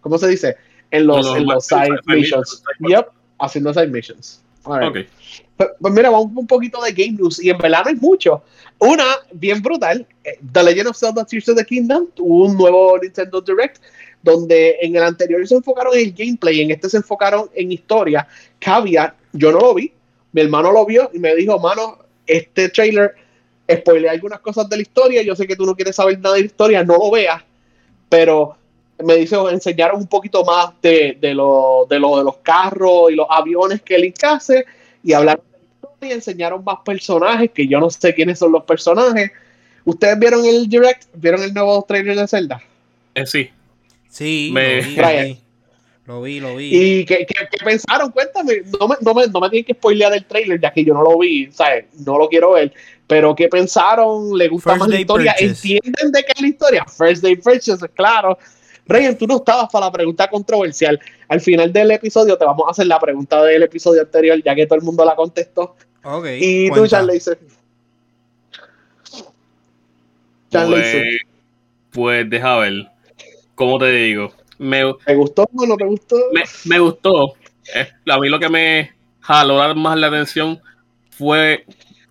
¿cómo se dice? en los, no, en los side, side missions. missions. Yep, haciendo side missions. Right. Okay. Pues, pues, mira, vamos un poquito de game news y en verdad no mucho. Una, bien brutal, eh, The Legend of Zelda Tears of the Kingdom tuvo un nuevo Nintendo Direct donde en el anterior se enfocaron en el gameplay, en este se enfocaron en historia. Caveat, yo no lo vi, mi hermano lo vio y me dijo, mano, este trailer spoilea algunas cosas de la historia, yo sé que tú no quieres saber nada de la historia, no lo veas, pero me dice, enseñaron un poquito más de, de, lo, de, de los carros y los aviones que él hace y hablaron de la historia, enseñaron más personajes que yo no sé quiénes son los personajes. ¿Ustedes vieron el direct? ¿Vieron el nuevo trailer de Zelda? Eh, sí. Sí, me... lo, vi, lo vi, lo vi. ¿Y qué, qué, qué pensaron? Cuéntame. No me, no, me, no me tienen que spoilear el trailer ya que yo no lo vi, ¿sabes? No lo quiero ver. Pero ¿qué pensaron? ¿Le gusta First más la historia? Purchase. ¿Entienden de qué es la historia? First Day Purchase, claro. Ryan, tú no estabas para la pregunta controversial. Al final del episodio te vamos a hacer la pregunta del episodio anterior, ya que todo el mundo la contestó. Ok. Y tú, cuenta. Le dices. Chan le dice, Pues, pues deja ver. ¿Cómo te digo? Me, ¿Te gustó o no te gustó? me, me gustó. Eh, A mí lo que me jaló más la atención fue.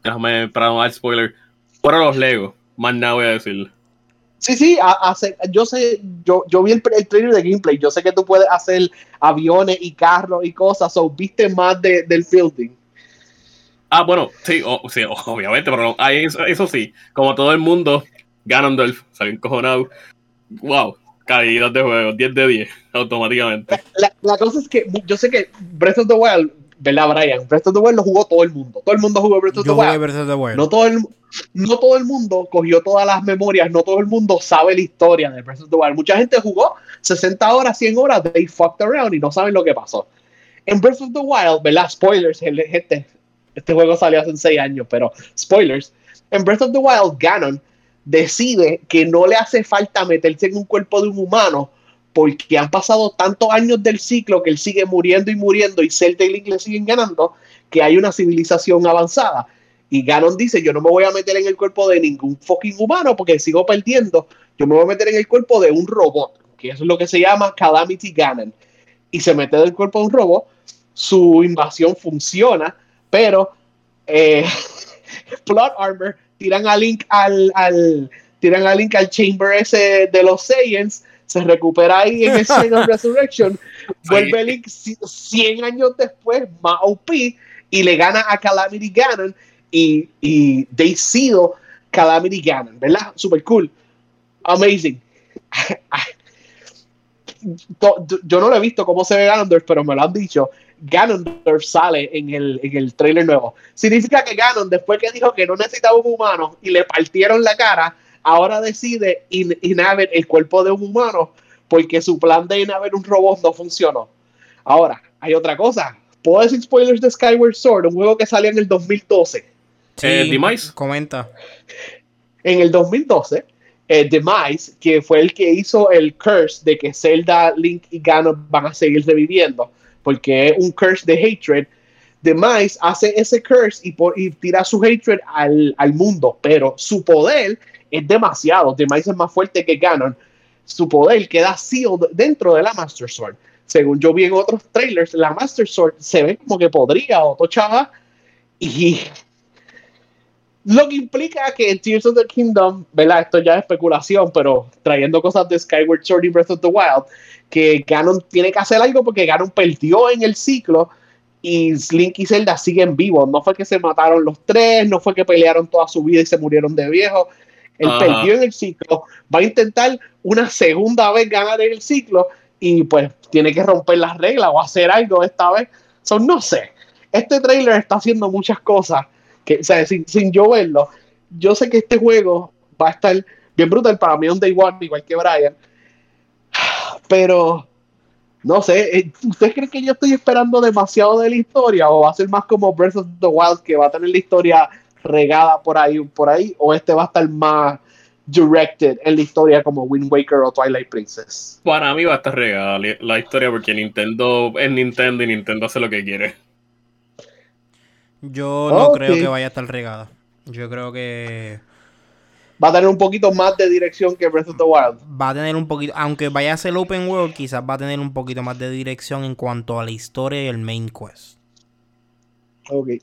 Déjame, para no dar spoiler. Fueron los Legos. Más nada voy a decir. Sí, sí, a- yo sé, yo, yo vi el, el trailer de gameplay, yo sé que tú puedes hacer aviones y carros y cosas, o viste más de, del building. Ah, bueno, sí, o- sí, obviamente, pero no, ahí eso, eso sí, como todo el mundo, Ganondorf salió encojonado. Wow, caídas de juego, 10 de 10, automáticamente. La, la cosa es que yo sé que Breath of the Wild, ¿verdad, Brian? Breath of the Wild lo jugó todo el mundo. Todo el mundo jugó Breath of the Yo jugué Wild. Breath of the Wild. No todo, el, no todo el mundo cogió todas las memorias, no todo el mundo sabe la historia de Breath of the Wild. Mucha gente jugó 60 horas, 100 horas, they fucked around y no saben lo que pasó. En Breath of the Wild, ¿verdad? Spoilers, el- gente, este juego salió hace 6 años, pero spoilers. En Breath of the Wild, Ganon decide que no le hace falta meterse en un cuerpo de un humano porque han pasado tantos años del ciclo que él sigue muriendo y muriendo y Zelda y Link le siguen ganando que hay una civilización avanzada. Y Ganon dice, yo no me voy a meter en el cuerpo de ningún fucking humano porque sigo perdiendo. Yo me voy a meter en el cuerpo de un robot, que es lo que se llama Calamity Ganon. Y se mete en el cuerpo de un robot. Su invasión funciona, pero eh, Armor tiran a Link al, al, tiran a Link al chamber ese de los Saiyans se recupera ahí en el of Resurrection, vuelve Link 100 años después, más OP, y le gana a Calamity Ganon y, y they seal Calamity Ganon, ¿verdad? Super cool. Amazing. Yo no lo he visto cómo se ve Ganondorf, pero me lo han dicho. Ganondorf sale en el, en el trailer nuevo. Significa que Ganon, después que dijo que no necesitaba un humano y le partieron la cara, ahora decide in inhaber el cuerpo de un humano porque su plan de inhaber un robot no funcionó. Ahora, hay otra cosa. ¿Puedo decir spoilers de Skyward Sword? Un juego que salió en el 2012. Sí, eh, Demise. Comenta. En el 2012, eh, Demise, que fue el que hizo el curse de que Zelda, Link y Ganon van a seguir reviviendo, porque es un curse de hatred. Demise hace ese curse y, por, y tira su hatred al, al mundo, pero su poder es demasiado. Demise es más fuerte que Ganon. Su poder queda sealed dentro de la Master Sword. Según yo vi en otros trailers, la Master Sword se ve como que podría o tochaba. Y lo que implica que en Tears of the Kingdom, ¿verdad? Esto ya es especulación, pero trayendo cosas de Skyward Sword y Breath of the Wild, que Ganon tiene que hacer algo porque Ganon perdió en el ciclo y Link y Zelda siguen vivos. No fue que se mataron los tres, no fue que pelearon toda su vida y se murieron de viejo. Él perdió en el ciclo, va a intentar una segunda vez ganar en el ciclo y pues tiene que romper las reglas o hacer algo esta vez. Son no sé. Este trailer está haciendo muchas cosas que, o sea, sin, yo verlo, yo sé que este juego va a estar bien brutal para mí un Day One, igual que Brian. Pero no sé, eh, ¿ustedes creen que yo estoy esperando demasiado de la historia o va a ser más como Breath of the Wild que va a tener la historia regada por ahí, por ahí, o este va a estar más directed en la historia como Wind Waker o Twilight Princess? Para mí va a estar regada la historia porque Nintendo es Nintendo y Nintendo hace lo que quiere. Yo no creo que vaya a estar regada. Yo creo que va a tener un poquito más de dirección que Breath of the Wild. Va a tener un poquito, aunque vaya a ser open world, quizás va a tener un poquito más de dirección en cuanto a la historia y el main quest.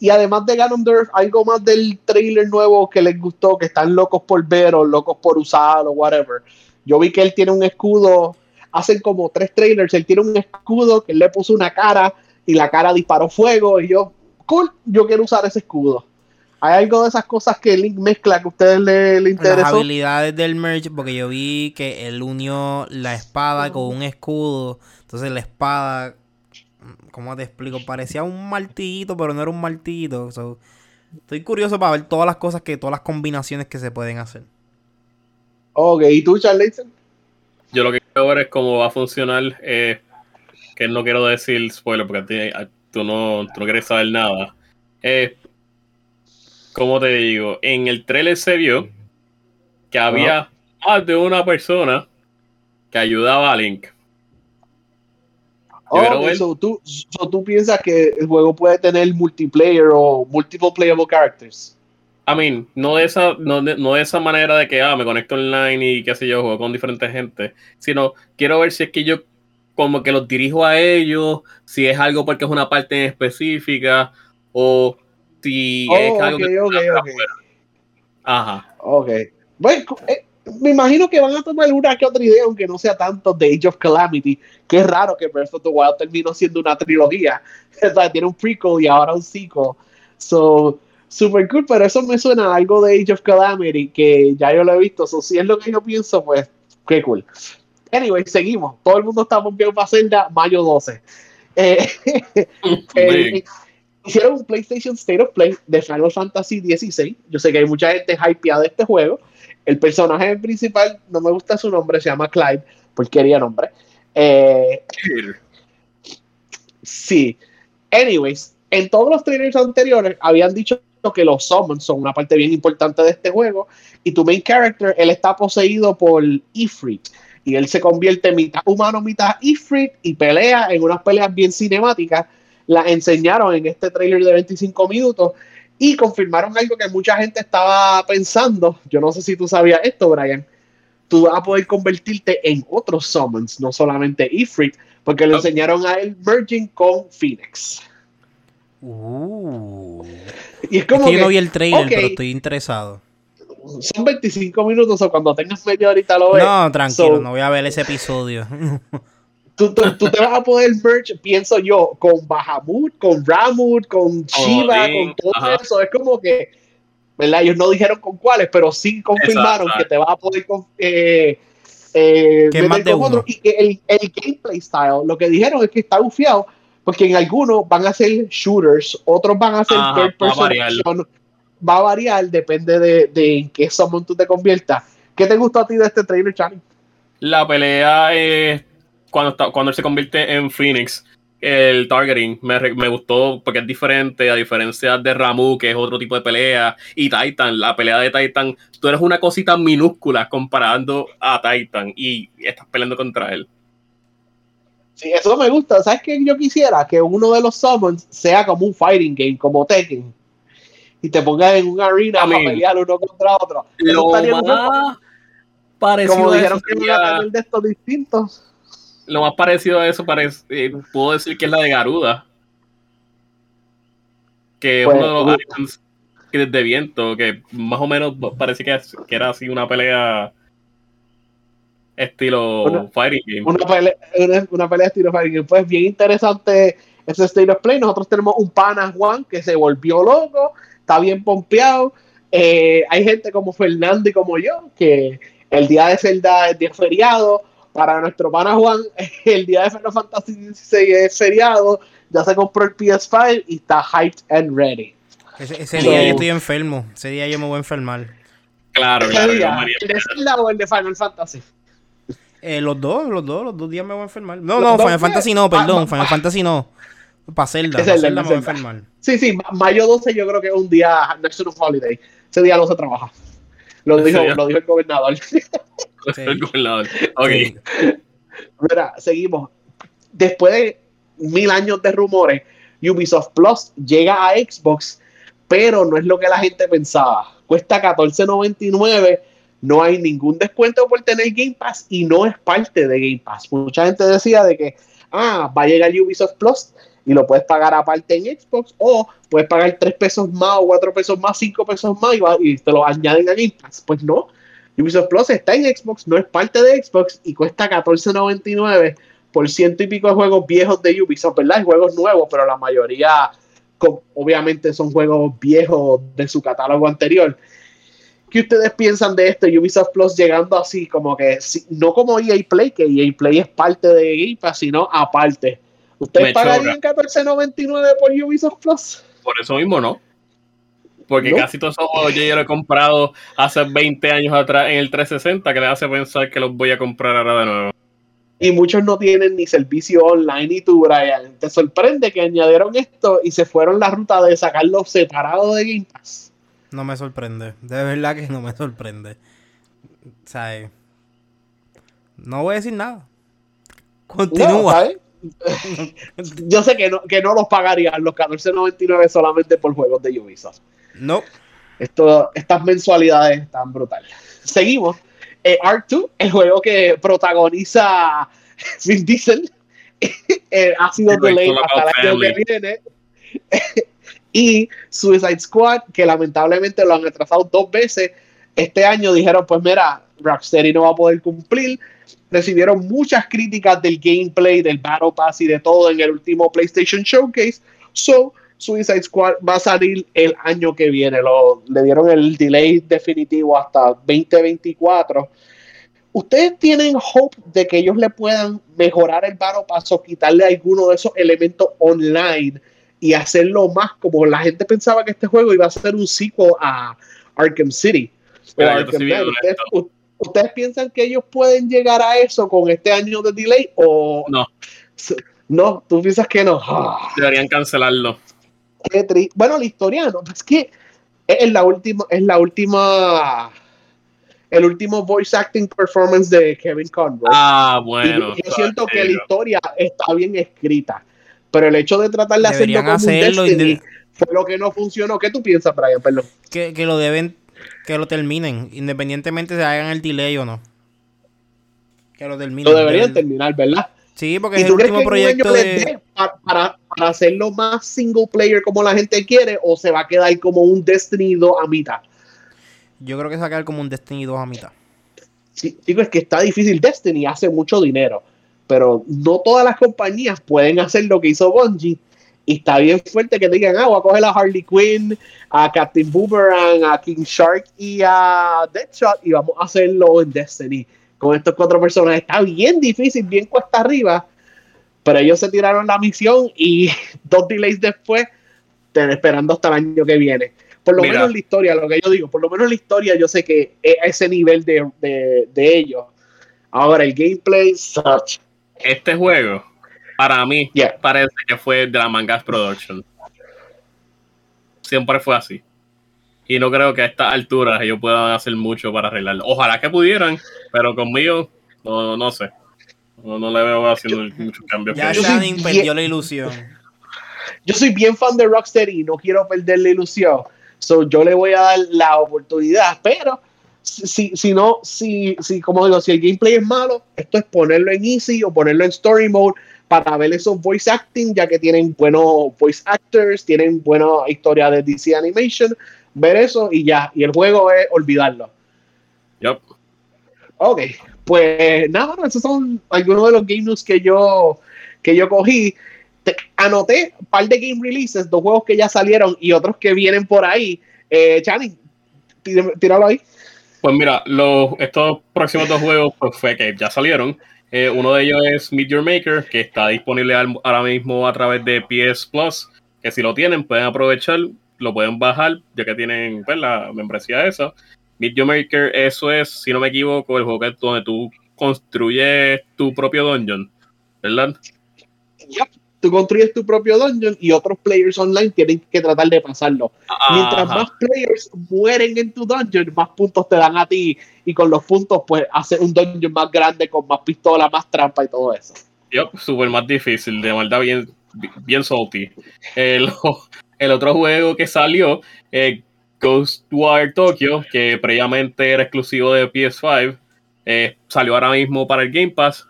Y además de Ganondorf, algo más del trailer nuevo que les gustó, que están locos por ver o locos por usar o whatever. Yo vi que él tiene un escudo, hacen como tres trailers, él tiene un escudo que él le puso una cara y la cara disparó fuego y yo, cool, yo quiero usar ese escudo. ¿Hay algo de esas cosas que Link mezcla que a ustedes le, le interesó? Las habilidades del merge, porque yo vi que él unió la espada con un escudo. Entonces la espada ¿Cómo te explico? Parecía un martillito, pero no era un martillito. estoy curioso para ver todas las cosas que, todas las combinaciones que se pueden hacer. Ok, ¿y tú, Charles? Yo lo que quiero ver es cómo va a funcionar. Eh, que no quiero decir spoiler porque tú, no, tú no quieres saber nada. Eh, como te digo, en el trailer se vio que había más de una persona que ayudaba a Link. Oh, tú, tú piensas que el juego puede tener multiplayer o multiple playable characters. I mean, no de esa, no de, esa manera de que ah, me conecto online y qué sé yo, juego con diferentes gente, sino quiero ver si es que yo como que los dirijo a ellos, si es algo porque es una parte en específica, o si es oh, algo que okay, okay. Ajá. Ok. Bueno, eh, me imagino que van a tomar una que otra idea, aunque no sea tanto de Age of Calamity, que es raro que Breath of the Wild terminó siendo una trilogía. O sea, tiene un prequel y ahora un sequel. So, super cool, pero eso me suena a algo de Age of Calamity, que ya yo lo he visto. So, si es lo que yo pienso, pues, qué cool. Anyway, seguimos. Todo el mundo está bombeando para Zelda, mayo 12. Eh, eh, hicieron un PlayStation State of Play de Final Fantasy XVI. Yo sé que hay mucha gente hypeada de este juego. El personaje principal, no me gusta su nombre, se llama Clyde, quería nombre. Eh, sí. Anyways, en todos los trailers anteriores habían dicho que los summons son una parte bien importante de este juego y tu main character, él está poseído por Ifrit y él se convierte mitad humano, mitad Ifrit y pelea en unas peleas bien cinemáticas. La enseñaron en este trailer de 25 minutos Y confirmaron algo que mucha gente estaba pensando. Yo no sé si tú sabías esto, Brian. Tú vas a poder convertirte en otros summons, no solamente Ifrit, porque le enseñaron a él merging con Phoenix. Uh. Y es como Es que yo no vi el trailer, pero estoy interesado. Son 25 minutos o cuando tengas media horita lo ves. No, tranquilo, So, no voy a ver ese episodio. Tú, tú- tú te vas a poder merge, pienso yo, con Bahamut, con Ramut, con Shiva, Odin, con todo ajá. eso. Es como que, ¿verdad? Ellos no dijeron con cuáles, pero sí confirmaron Exacto. que te vas a poder con- eh, eh, más de con uno. Y que el, el gameplay style, lo que dijeron es que está bufiado, porque en algunos van a ser shooters, otros van a ser Ajá, third va a person. Va a variar, depende de, de en qué summon tú te conviertas. ¿Qué te gustó a ti de este trailer, Charlie? La pelea eh, cuando, está- cuando él se convierte en Phoenix, el targeting me, me gustó porque es diferente, a diferencia de Ramu, que es otro tipo de pelea, y Titan, la pelea de Titan, tú eres una cosita minúscula comparando a Titan y estás peleando contra él. Sí, eso me gusta. ¿Sabes qué yo quisiera? Que uno de los summons sea como un fighting game, como Tekken. Y te pongas en una arena I a pelear uno contra otro. Lo más parecido como a dijeron eso que a de estos distintos. lo más parecido a eso parece, eh, puedo decir que es la de Garuda. Que es Pues, uno de los uh. que de viento, que más o menos parece que, era así una pelea estilo Una- fighting game. Una pelea, una, una pelea estilo fighting game. Pues bien interesante ese State of Play. Nosotros tenemos un pana Juan que se volvió loco, está bien pompeado. Eh, hay gente como Fernando y como yo, que el día de Zelda es día feriado. Para nuestro pana Juan, el día de Final Fantasy XVI es feriado. Ya se compró el PS5 y está hyped and ready. Ese, ese So- día yo estoy enfermo. Ese día yo me voy a enfermar. Claro, ¿Qué claro. día? ¿El de Zelda o el de Final Fantasy? Eh, los dos, los dos, los dos días me voy a enfermar. No, Los no, Final. Fantasy no, Ah, perdón, ah, Final ah. Fantasy no. Para Zelda, Es para Zelda, Zelda es me voy a enfermar. Sí, sí, ma- mayo 12 yo creo que es un día National Holiday. Ese día no se trabaja. Lo ¿En dijo, serio? lo dijo el gobernador. El gobernador. Ok. Sí. Mira, seguimos. Después de mil años de rumores, Ubisoft Plus llega a Xbox, pero no es lo que la gente pensaba. Cuesta $14.99, no hay ningún descuento por tener Game Pass y no es parte de Game Pass. Mucha gente decía de que, ah, va a llegar Ubisoft Plus y lo puedes pagar aparte en Xbox o puedes pagar 3 pesos más o 4 pesos más, 5 pesos más y, te lo añaden a Game Pass. Pues no, Ubisoft Plus está en Xbox, no es parte de Xbox y cuesta $14.99 por ciento y pico de juegos viejos de Ubisoft, ¿verdad? Hay juegos nuevos, pero la mayoría obviamente son juegos viejos de su catálogo anterior. ¿Qué ustedes piensan de esto? Ubisoft Plus llegando así, como que no como EA Play, que EA Play es parte de Game Pass, sino aparte. ¿Ustedes pagarían $14.99 por Ubisoft Plus? Por eso mismo no. Porque No. casi todos esos juegos yo ya los he comprado hace 20 años atrás en el 360 que le hace pensar que los voy a comprar ahora de nuevo. y muchos no tienen ni servicio online. Y tú, Brian, te sorprende que añadieron esto y se fueron la ruta de sacarlo separado de Game Pass. No me sorprende. De verdad que no me sorprende. O sea, eh, no voy a decir nada. No, Continúa. ¿sabes? Yo sé que no, que no los pagarían los 14.99 solamente por juegos de Ubisoft. No. Esto, estas mensualidades están brutales. Seguimos. Eh, Ark 2, el juego que protagoniza Vin Diesel, eh, ha sido all hasta el año que viene. y Suicide Squad, que lamentablemente lo han retrasado dos veces. Este año dijeron, pues mira, Rocksteady no va a poder cumplir. Recibieron muchas críticas del gameplay, del Battle Pass y de todo en el último PlayStation Showcase. So, Suicide Squad va a salir el año que viene. Lo, le dieron el delay definitivo hasta 2024. ¿Ustedes tienen hope de que ellos le puedan mejorar el Battle Pass o quitarle alguno de esos elementos online y hacerlo más como la gente pensaba que este juego iba a ser un sequel a Arkham City? o Mira, yo ¿Ustedes, honesto. u- ¿Ustedes piensan que ellos pueden llegar a eso con este año de delay o No. no? ¿Tú piensas que no? Ah. Deberían cancelarlo. Qué tri- Bueno, la historia no, es que es la última, es la última, el último voice acting performance de Kevin Conroy. Ah, Y bueno. yo siento que la historia está bien escrita, pero el hecho de tratar de hacerlo como un. Destiny, fue lo que no funcionó. ¿Qué tú piensas, Brian? Perdón. Que, que lo deben, que lo terminen, independientemente de hagan el delay o no. Que lo terminen. Lo deberían terminar, ¿verdad? Sí, porque ¿Y es el último proyecto año les de... dé pa- para, para hacerlo más single player como la gente quiere o se va a quedar como un Destiny 2 a mitad? Yo creo que se va a quedar como un Destiny 2 a mitad. Sí, digo, es que está difícil. Destiny hace mucho dinero, pero no todas las compañías pueden hacer lo que hizo Bungie. Y está bien fuerte que digan, ah, voy a coger a Harley Quinn, a Captain Boomerang, a King Shark y a Deadshot y vamos a hacerlo en Destiny con estos cuatro personas. Está bien difícil, bien cuesta arriba, pero ellos se tiraron la misión y dos delays después, esperando hasta el año que viene. Por lo Mira. menos en la historia, lo que yo digo, por lo menos en la historia yo sé que es a ese nivel de, de, de ellos. Ahora, el gameplay, such. Este juego, para mí, Yeah. parece que fue de la Mangas Production. Siempre fue así. Y no creo que a estas alturas ellos puedan hacer mucho para arreglarlo. Ojalá que pudieran, pero conmigo, no, no sé. No, no le veo haciendo muchos cambios. Ya Shannon bien- perdió la ilusión. yo soy bien fan de Rocksteady y no quiero perder la ilusión. So, yo le voy a dar la oportunidad, pero si, si no, si, si, como digo, si el gameplay es malo, esto es ponerlo en easy o ponerlo en story mode para ver esos voice acting, ya que tienen buenos voice actors, tienen buena historia de DC Animation, ver eso y ya. Y el juego es olvidarlo. Yup. Ok, pues nada, esos son algunos de los game news que yo, que yo cogí. Te- anoté un par de game releases, dos juegos que ya salieron y otros que vienen por ahí. Eh, Channing, tíralo ahí. Pues mira, los, estos próximos dos juegos pues fue que ya salieron. Eh, uno de ellos es Meet Your Maker, que está disponible ahora mismo a través de PS Plus, que si lo tienen pueden aprovechar, lo pueden bajar, ya que tienen pues, la membresía esa. Meet Your Maker, eso es, si no me equivoco, el juego donde tú construyes tu propio dungeon, ¿verdad? Yep. Tú construyes tu propio dungeon y otros players online tienen que tratar de pasarlo. Mientras Ajá. más players mueren en tu dungeon, más puntos te dan a ti. Y con los puntos, pues, hacer un dungeon más grande, con más pistola, más trampa y todo eso. Yup, súper más difícil, de maldad bien, bien salty. El, el otro juego que salió, eh, Ghostwire Tokyo, que previamente era exclusivo de PS5, eh, salió ahora mismo para el Game Pass.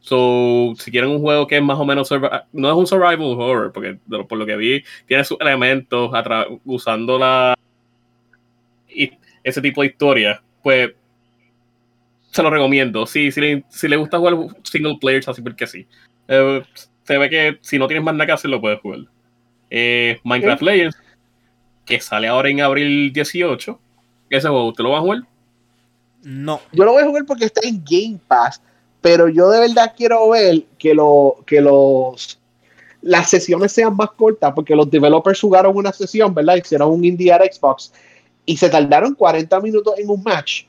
So, si quieren un juego que es más o menos no es un survival horror, porque de lo- por lo que vi, tiene sus elementos usando la y ese tipo de historia, pues se lo recomiendo. Sí, si le, si le gusta jugar single player, así porque sí. Eh, se ve que si no tienes más nada que hacer, lo puedes jugar. Eh, Minecraft Legends, que sale ahora en abril 18. Ese juego, ¿usted lo va a jugar? No. Yo lo voy a jugar porque está en Game Pass, pero yo de verdad quiero ver que, lo, que los las sesiones sean más cortas, porque los developers jugaron una sesión, ¿verdad? Hicieron un indie at Xbox y se tardaron 40 minutos en un match.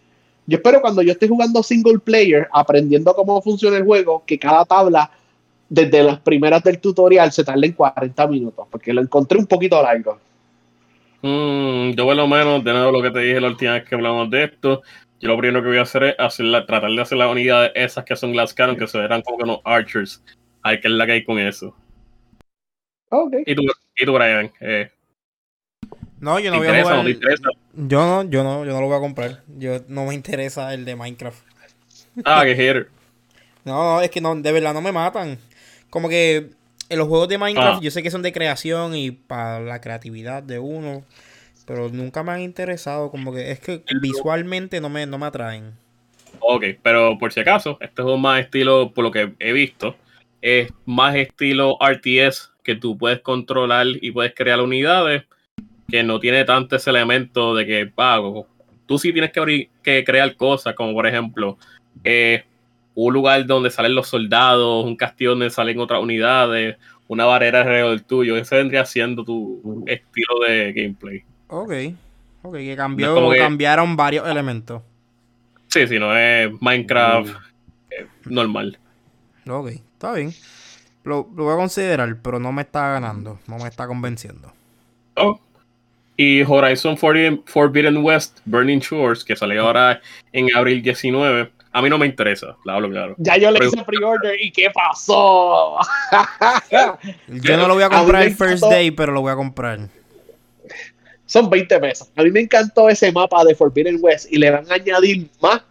Yo espero cuando yo esté jugando single player, aprendiendo cómo funciona el juego, que cada tabla, desde las primeras del tutorial, se tarde en 40 minutos, porque lo encontré un poquito largo. Mm, yo por lo menos, de nuevo lo que te dije la última vez que hablamos de esto, yo lo primero que voy a hacer es hacer la- tratar de hacer las unidades esas que son Glass Cannon, que se verán como que unos Archers. Hay que es la que hay con eso. Ok. ¿Y tú, y tú Brian? Eh, No, yo ¿Te no voy a jugar. no? Yo no, yo no, yo no lo voy a comprar. Yo no me interesa el de Minecraft. Ah, que hater. No, no, es que no, de verdad no me matan. Como que en los juegos de Minecraft Ah. yo sé que son de creación y para la creatividad de uno, pero nunca me han interesado. Como que es que visualmente no me, no me atraen. Ok, pero por si acaso, este juego más estilo, por lo que he visto, es más estilo RTS que tú puedes controlar y puedes crear unidades, que no tiene tanto ese elemento de que, pago. tú sí tienes que, abrir- que crear cosas, como por ejemplo, eh, un lugar donde salen los soldados, un castillo donde salen otras unidades, una barrera alrededor del tuyo. Ese vendría siendo tu estilo de gameplay. Ok, ok, que cambió, No que- cambiaron varios elementos. Sí, sí, no es Minecraft eh, normal. Ok, está bien. Lo, lo voy a considerar, pero no me está ganando, no me está convenciendo. Oh. Y Horizon Forbidden, Forbidden West Burning Shores, que salió ahora en abril 19, A mí no me interesa, la hablo claro. Ya yo le Pero- hice pre-order y ¿qué pasó? Yo no lo voy a comprar el first day, pero lo voy a comprar. Son 20 pesos. A mí me encantó ese mapa de Forbidden West y le van a añadir más.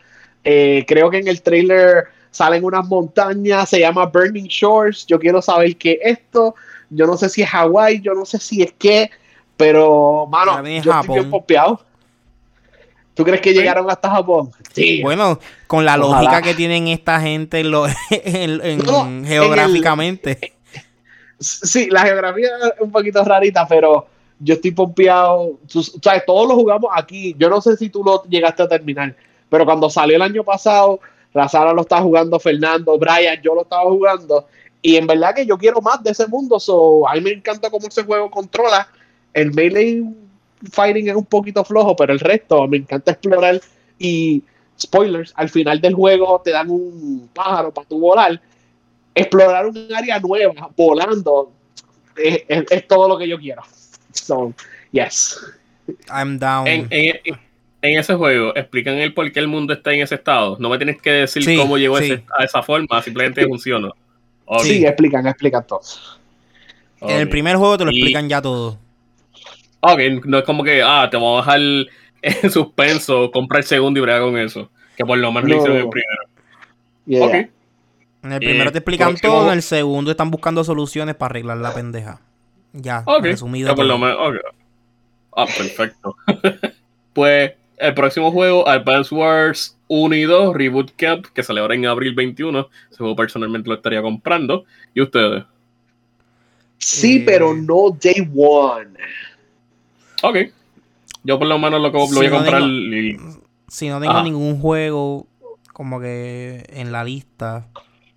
Eh, creo que en el trailer salen unas montañas, se llama Burning Shores. Yo quiero saber qué es esto. Yo no sé si es Hawái, yo no sé si es qué, pero, mano, es yo estoy bien pompeado. ¿Tú crees que Sí. llegaron hasta Japón? Sí. Bueno, con la Ojalá. lógica que tienen esta gente en lo- en- en- No, en el- geográficamente. Sí, la geografía es un poquito rarita, pero yo estoy pompeado. O sea, todos lo jugamos aquí. Yo no sé si tú lo llegaste a terminar, pero cuando salió el año pasado, la Sara lo estaba jugando, Fernando, Brian, yo lo estaba jugando. Y en verdad que yo quiero más de ese mundo. So, a mí me encanta cómo ese juego controla. El melee fighting es un poquito flojo, pero el resto me encanta explorar. Y spoilers, al final del juego te dan un pájaro para tu volar explorar un área nueva volando es, es- es todo lo que yo quiero. So, yes. I'm down. En, en- en ese juego, explican el por qué el mundo está en ese estado. No me tienes que decir Sí, cómo llegó sí. ese- a esa forma, simplemente funciona. Sí, explican, explican todo. En el primer juego te lo Y- explican ya todo. Ok, no es como que, ah, te vamos a dejar en suspenso, compra el segundo y brega con eso. Que por lo menos lo hicieron en el primero. Yeah. Ok. En el primero Eh, te explican todo, en el segundo están buscando soluciones para arreglar la pendeja. Ya, Ok. resumido. Ya por lo todo. menos, ok. Ah, perfecto. pues el próximo juego, Advance Wars 1 y 2, Reboot Camp, que sale ahora en abril 21. Ese juego personalmente lo estaría comprando. ¿Y ustedes? Sí, Eh, pero no day one. Ok. Yo por lo menos lo, que- lo Si voy a no comprar. tengo- y- Si no tengo Ajá. ningún juego como que en la lista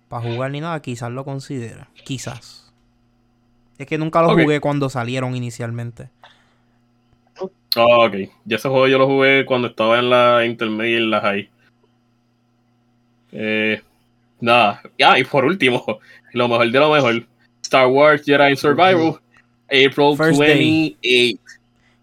para jugar ni nada, quizás lo considere. Quizás. Es que nunca lo jugué cuando salieron inicialmente. Ah, ok. Ya ese juego yo lo jugué cuando estaba en la intermedia y en la high. Eh, nada. Ya, y por último, lo mejor de lo mejor. Star Wars Jedi Survival. April First day. 28.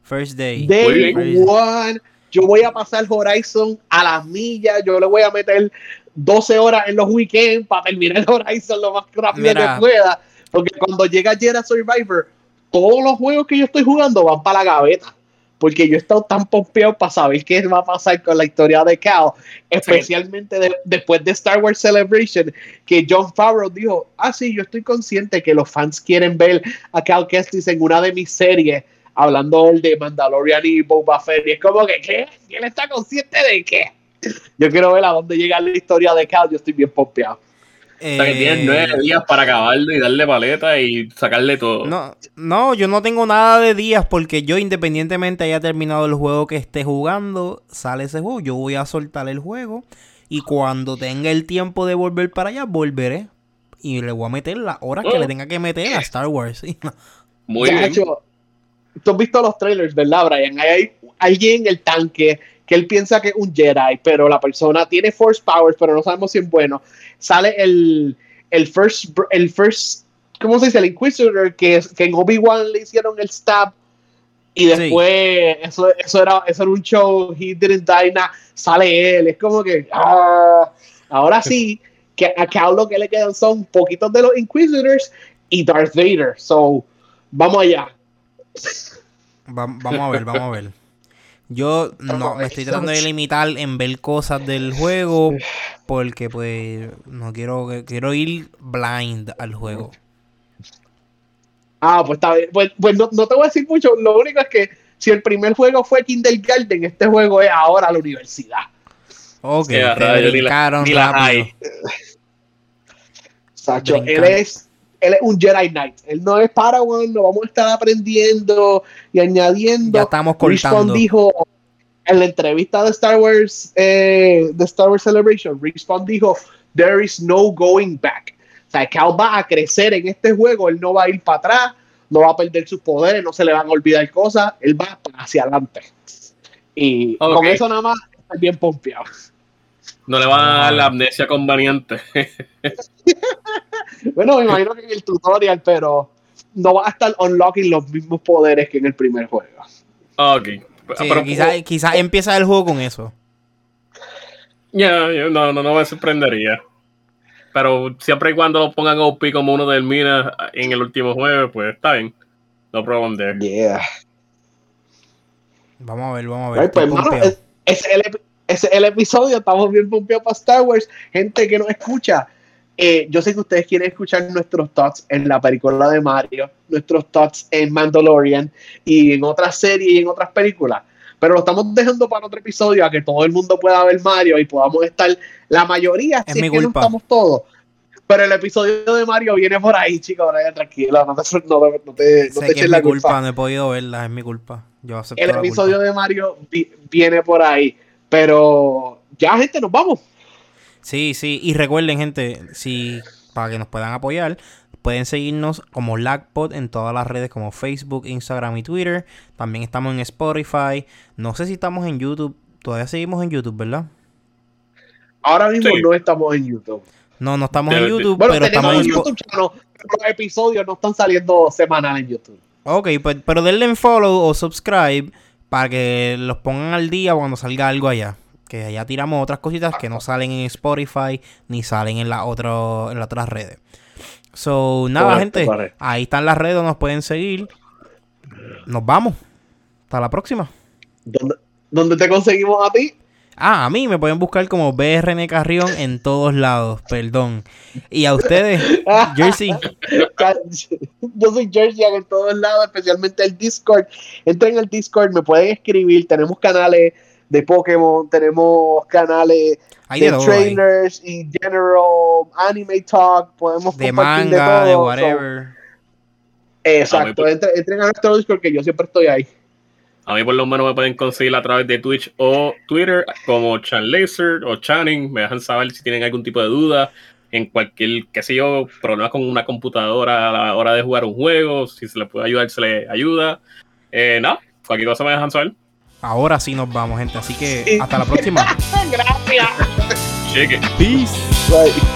First Day. Day one. Yo voy a pasar Horizon a las millas. Yo le voy a meter 12 horas en los weekends para terminar el Horizon lo más rápido Mira. que pueda. Porque cuando llega Jedi Survivor, todos los juegos que yo estoy jugando van para la gaveta. Porque yo he estado tan pompeado para saber qué va a pasar con la historia de Cal. Especialmente de- después de Star Wars Celebration, que John Favreau dijo: Ah, sí, yo estoy consciente que los fans quieren ver a Cal Kestis en una de mis series hablando de Mandalorian y Boba Fett. Y es como que, ¿qué? ¿Y él está consciente de qué? Yo quiero ver a dónde llega la historia de Cal. Yo estoy bien pompeado. O sea que tienes Eh, nueve días para acabarlo y darle paleta y sacarle todo. No, no, yo no tengo nada de días porque yo independientemente haya terminado el juego que esté jugando, sale ese juego, yo voy a soltar el juego y cuando tenga el tiempo de volver para allá, volveré y le voy a meter las horas que Oh. le tenga que meter a Star Wars. ¿sí? Muy Ya, bien. hecho, Tú has visto los trailers, ¿verdad, Brian? Hay, hay alguien en el tanque que él piensa que es un Jedi, pero la persona tiene Force Powers, pero no sabemos si es bueno. Sale el, el first, el first, ¿cómo se dice? El Inquisitor, que, es- que en Obi-Wan le hicieron el stab. Y Sí. después, eso, eso, era, eso era un show, he didn't die, nah, sale él, es como que, ah, ahora sí, que a lo que le quedan son poquitos de los Inquisitors y Darth Vader, so, vamos allá. Va- vamos a ver, vamos a ver. Yo no me estoy tratando de limitar en ver cosas del juego porque pues no quiero quiero ir blind al juego. Ah, pues está bien. Pues, pues no, no te voy a decir mucho. Lo único es que si el primer juego fue Kindergarten, este juego es ahora la universidad. Ok, te rayos, ni la- brincaron ni la rápido. hay. Sacho, él es, él es un Jedi Knight. Él no es Padawan, lo vamos a estar aprendiendo y añadiendo. Ya estamos Respawn cortando. dijo en la entrevista de Star Wars, eh, de Star Wars Celebration, Respawn dijo, there is no going back. O sea, Cal va a crecer en este juego, él no va a ir para atrás, no va a perder sus poderes, no se le van a olvidar cosas, él va hacia adelante. Y con eso nada más, estoy bien pompeado. No le van a dar la amnesia conveniente. Bueno, me imagino que en el tutorial, pero no va a estar unlocking los mismos poderes que en el primer juego. ok. Sí, Pero- quizás quizás empieza el juego con eso. Ya, no, no, no me sorprendería. Pero siempre y cuando lo pongan OP como uno del Mina en el último juego, pues está bien. No problem there. Yeah. Vamos a ver, vamos a ver. Right, pues, es, es el, es el episodio. Estamos bien pompeados para Star Wars. Gente que nos escucha. Eh, yo sé que ustedes quieren escuchar nuestros thoughts en la película de Mario, nuestros thoughts en Mandalorian y en otras series y en otras películas. Pero lo estamos dejando para otro episodio a que todo el mundo pueda ver Mario y podamos estar la mayoría, Es si mi es que no estamos todos. Pero el episodio de Mario viene por ahí, chicos. Brian, tranquilo, no te, no, te- no te, no sé te que eches es la mi culpa, culpa. no he podido verla, es mi culpa. Yo El episodio culpa. de Mario vi- viene por ahí. Pero ya, gente, nos vamos. Sí, sí, y recuerden, gente, si para que nos puedan apoyar, pueden seguirnos como LagPod en todas las redes como Facebook, Instagram y Twitter. También estamos en Spotify. No sé si estamos en YouTube. Todavía seguimos en YouTube, ¿verdad? Ahora mismo Sí. no estamos en YouTube. No, no estamos en YouTube, Bueno, pero tenemos estamos en YouTube channel, pero los episodios no están saliendo semanal en YouTube. Ok, pues, pero denle en follow o subscribe para que los pongan al día cuando salga algo allá. Que allá tiramos otras cositas que no salen en Spotify ni salen en, la otro, en las otras redes. So, nada, Correcto, gente. Ahí están las redes nos pueden seguir. Nos vamos. Hasta la próxima. ¿Dónde, dónde te conseguimos a ti? Ah, a mí me pueden buscar como BRN Carrión en todos lados. Perdón. Y a ustedes, Jersey. Yo soy Jersey en todos lados, especialmente el Discord. Entren al Discord, me pueden escribir. Tenemos canales de Pokémon, tenemos canales Hay de, de trailers y general anime talk. Podemos De compartir manga, de todo. whatever. So, exacto, Ah, entren, entren a nuestro Discord que yo siempre estoy ahí. A mí por lo menos me pueden conseguir a través de Twitch o Twitter como Chan Laser o Channing. Me dejan saber si tienen algún tipo de duda en cualquier, qué sé yo, problema con una computadora a la hora de jugar un juego. Si se les puede ayudar, se les ayuda. Eh, nada, cualquier cosa me dejan saber. Ahora sí nos vamos, gente. Así que hasta la próxima. Gracias. Cheque. Peace. Bye.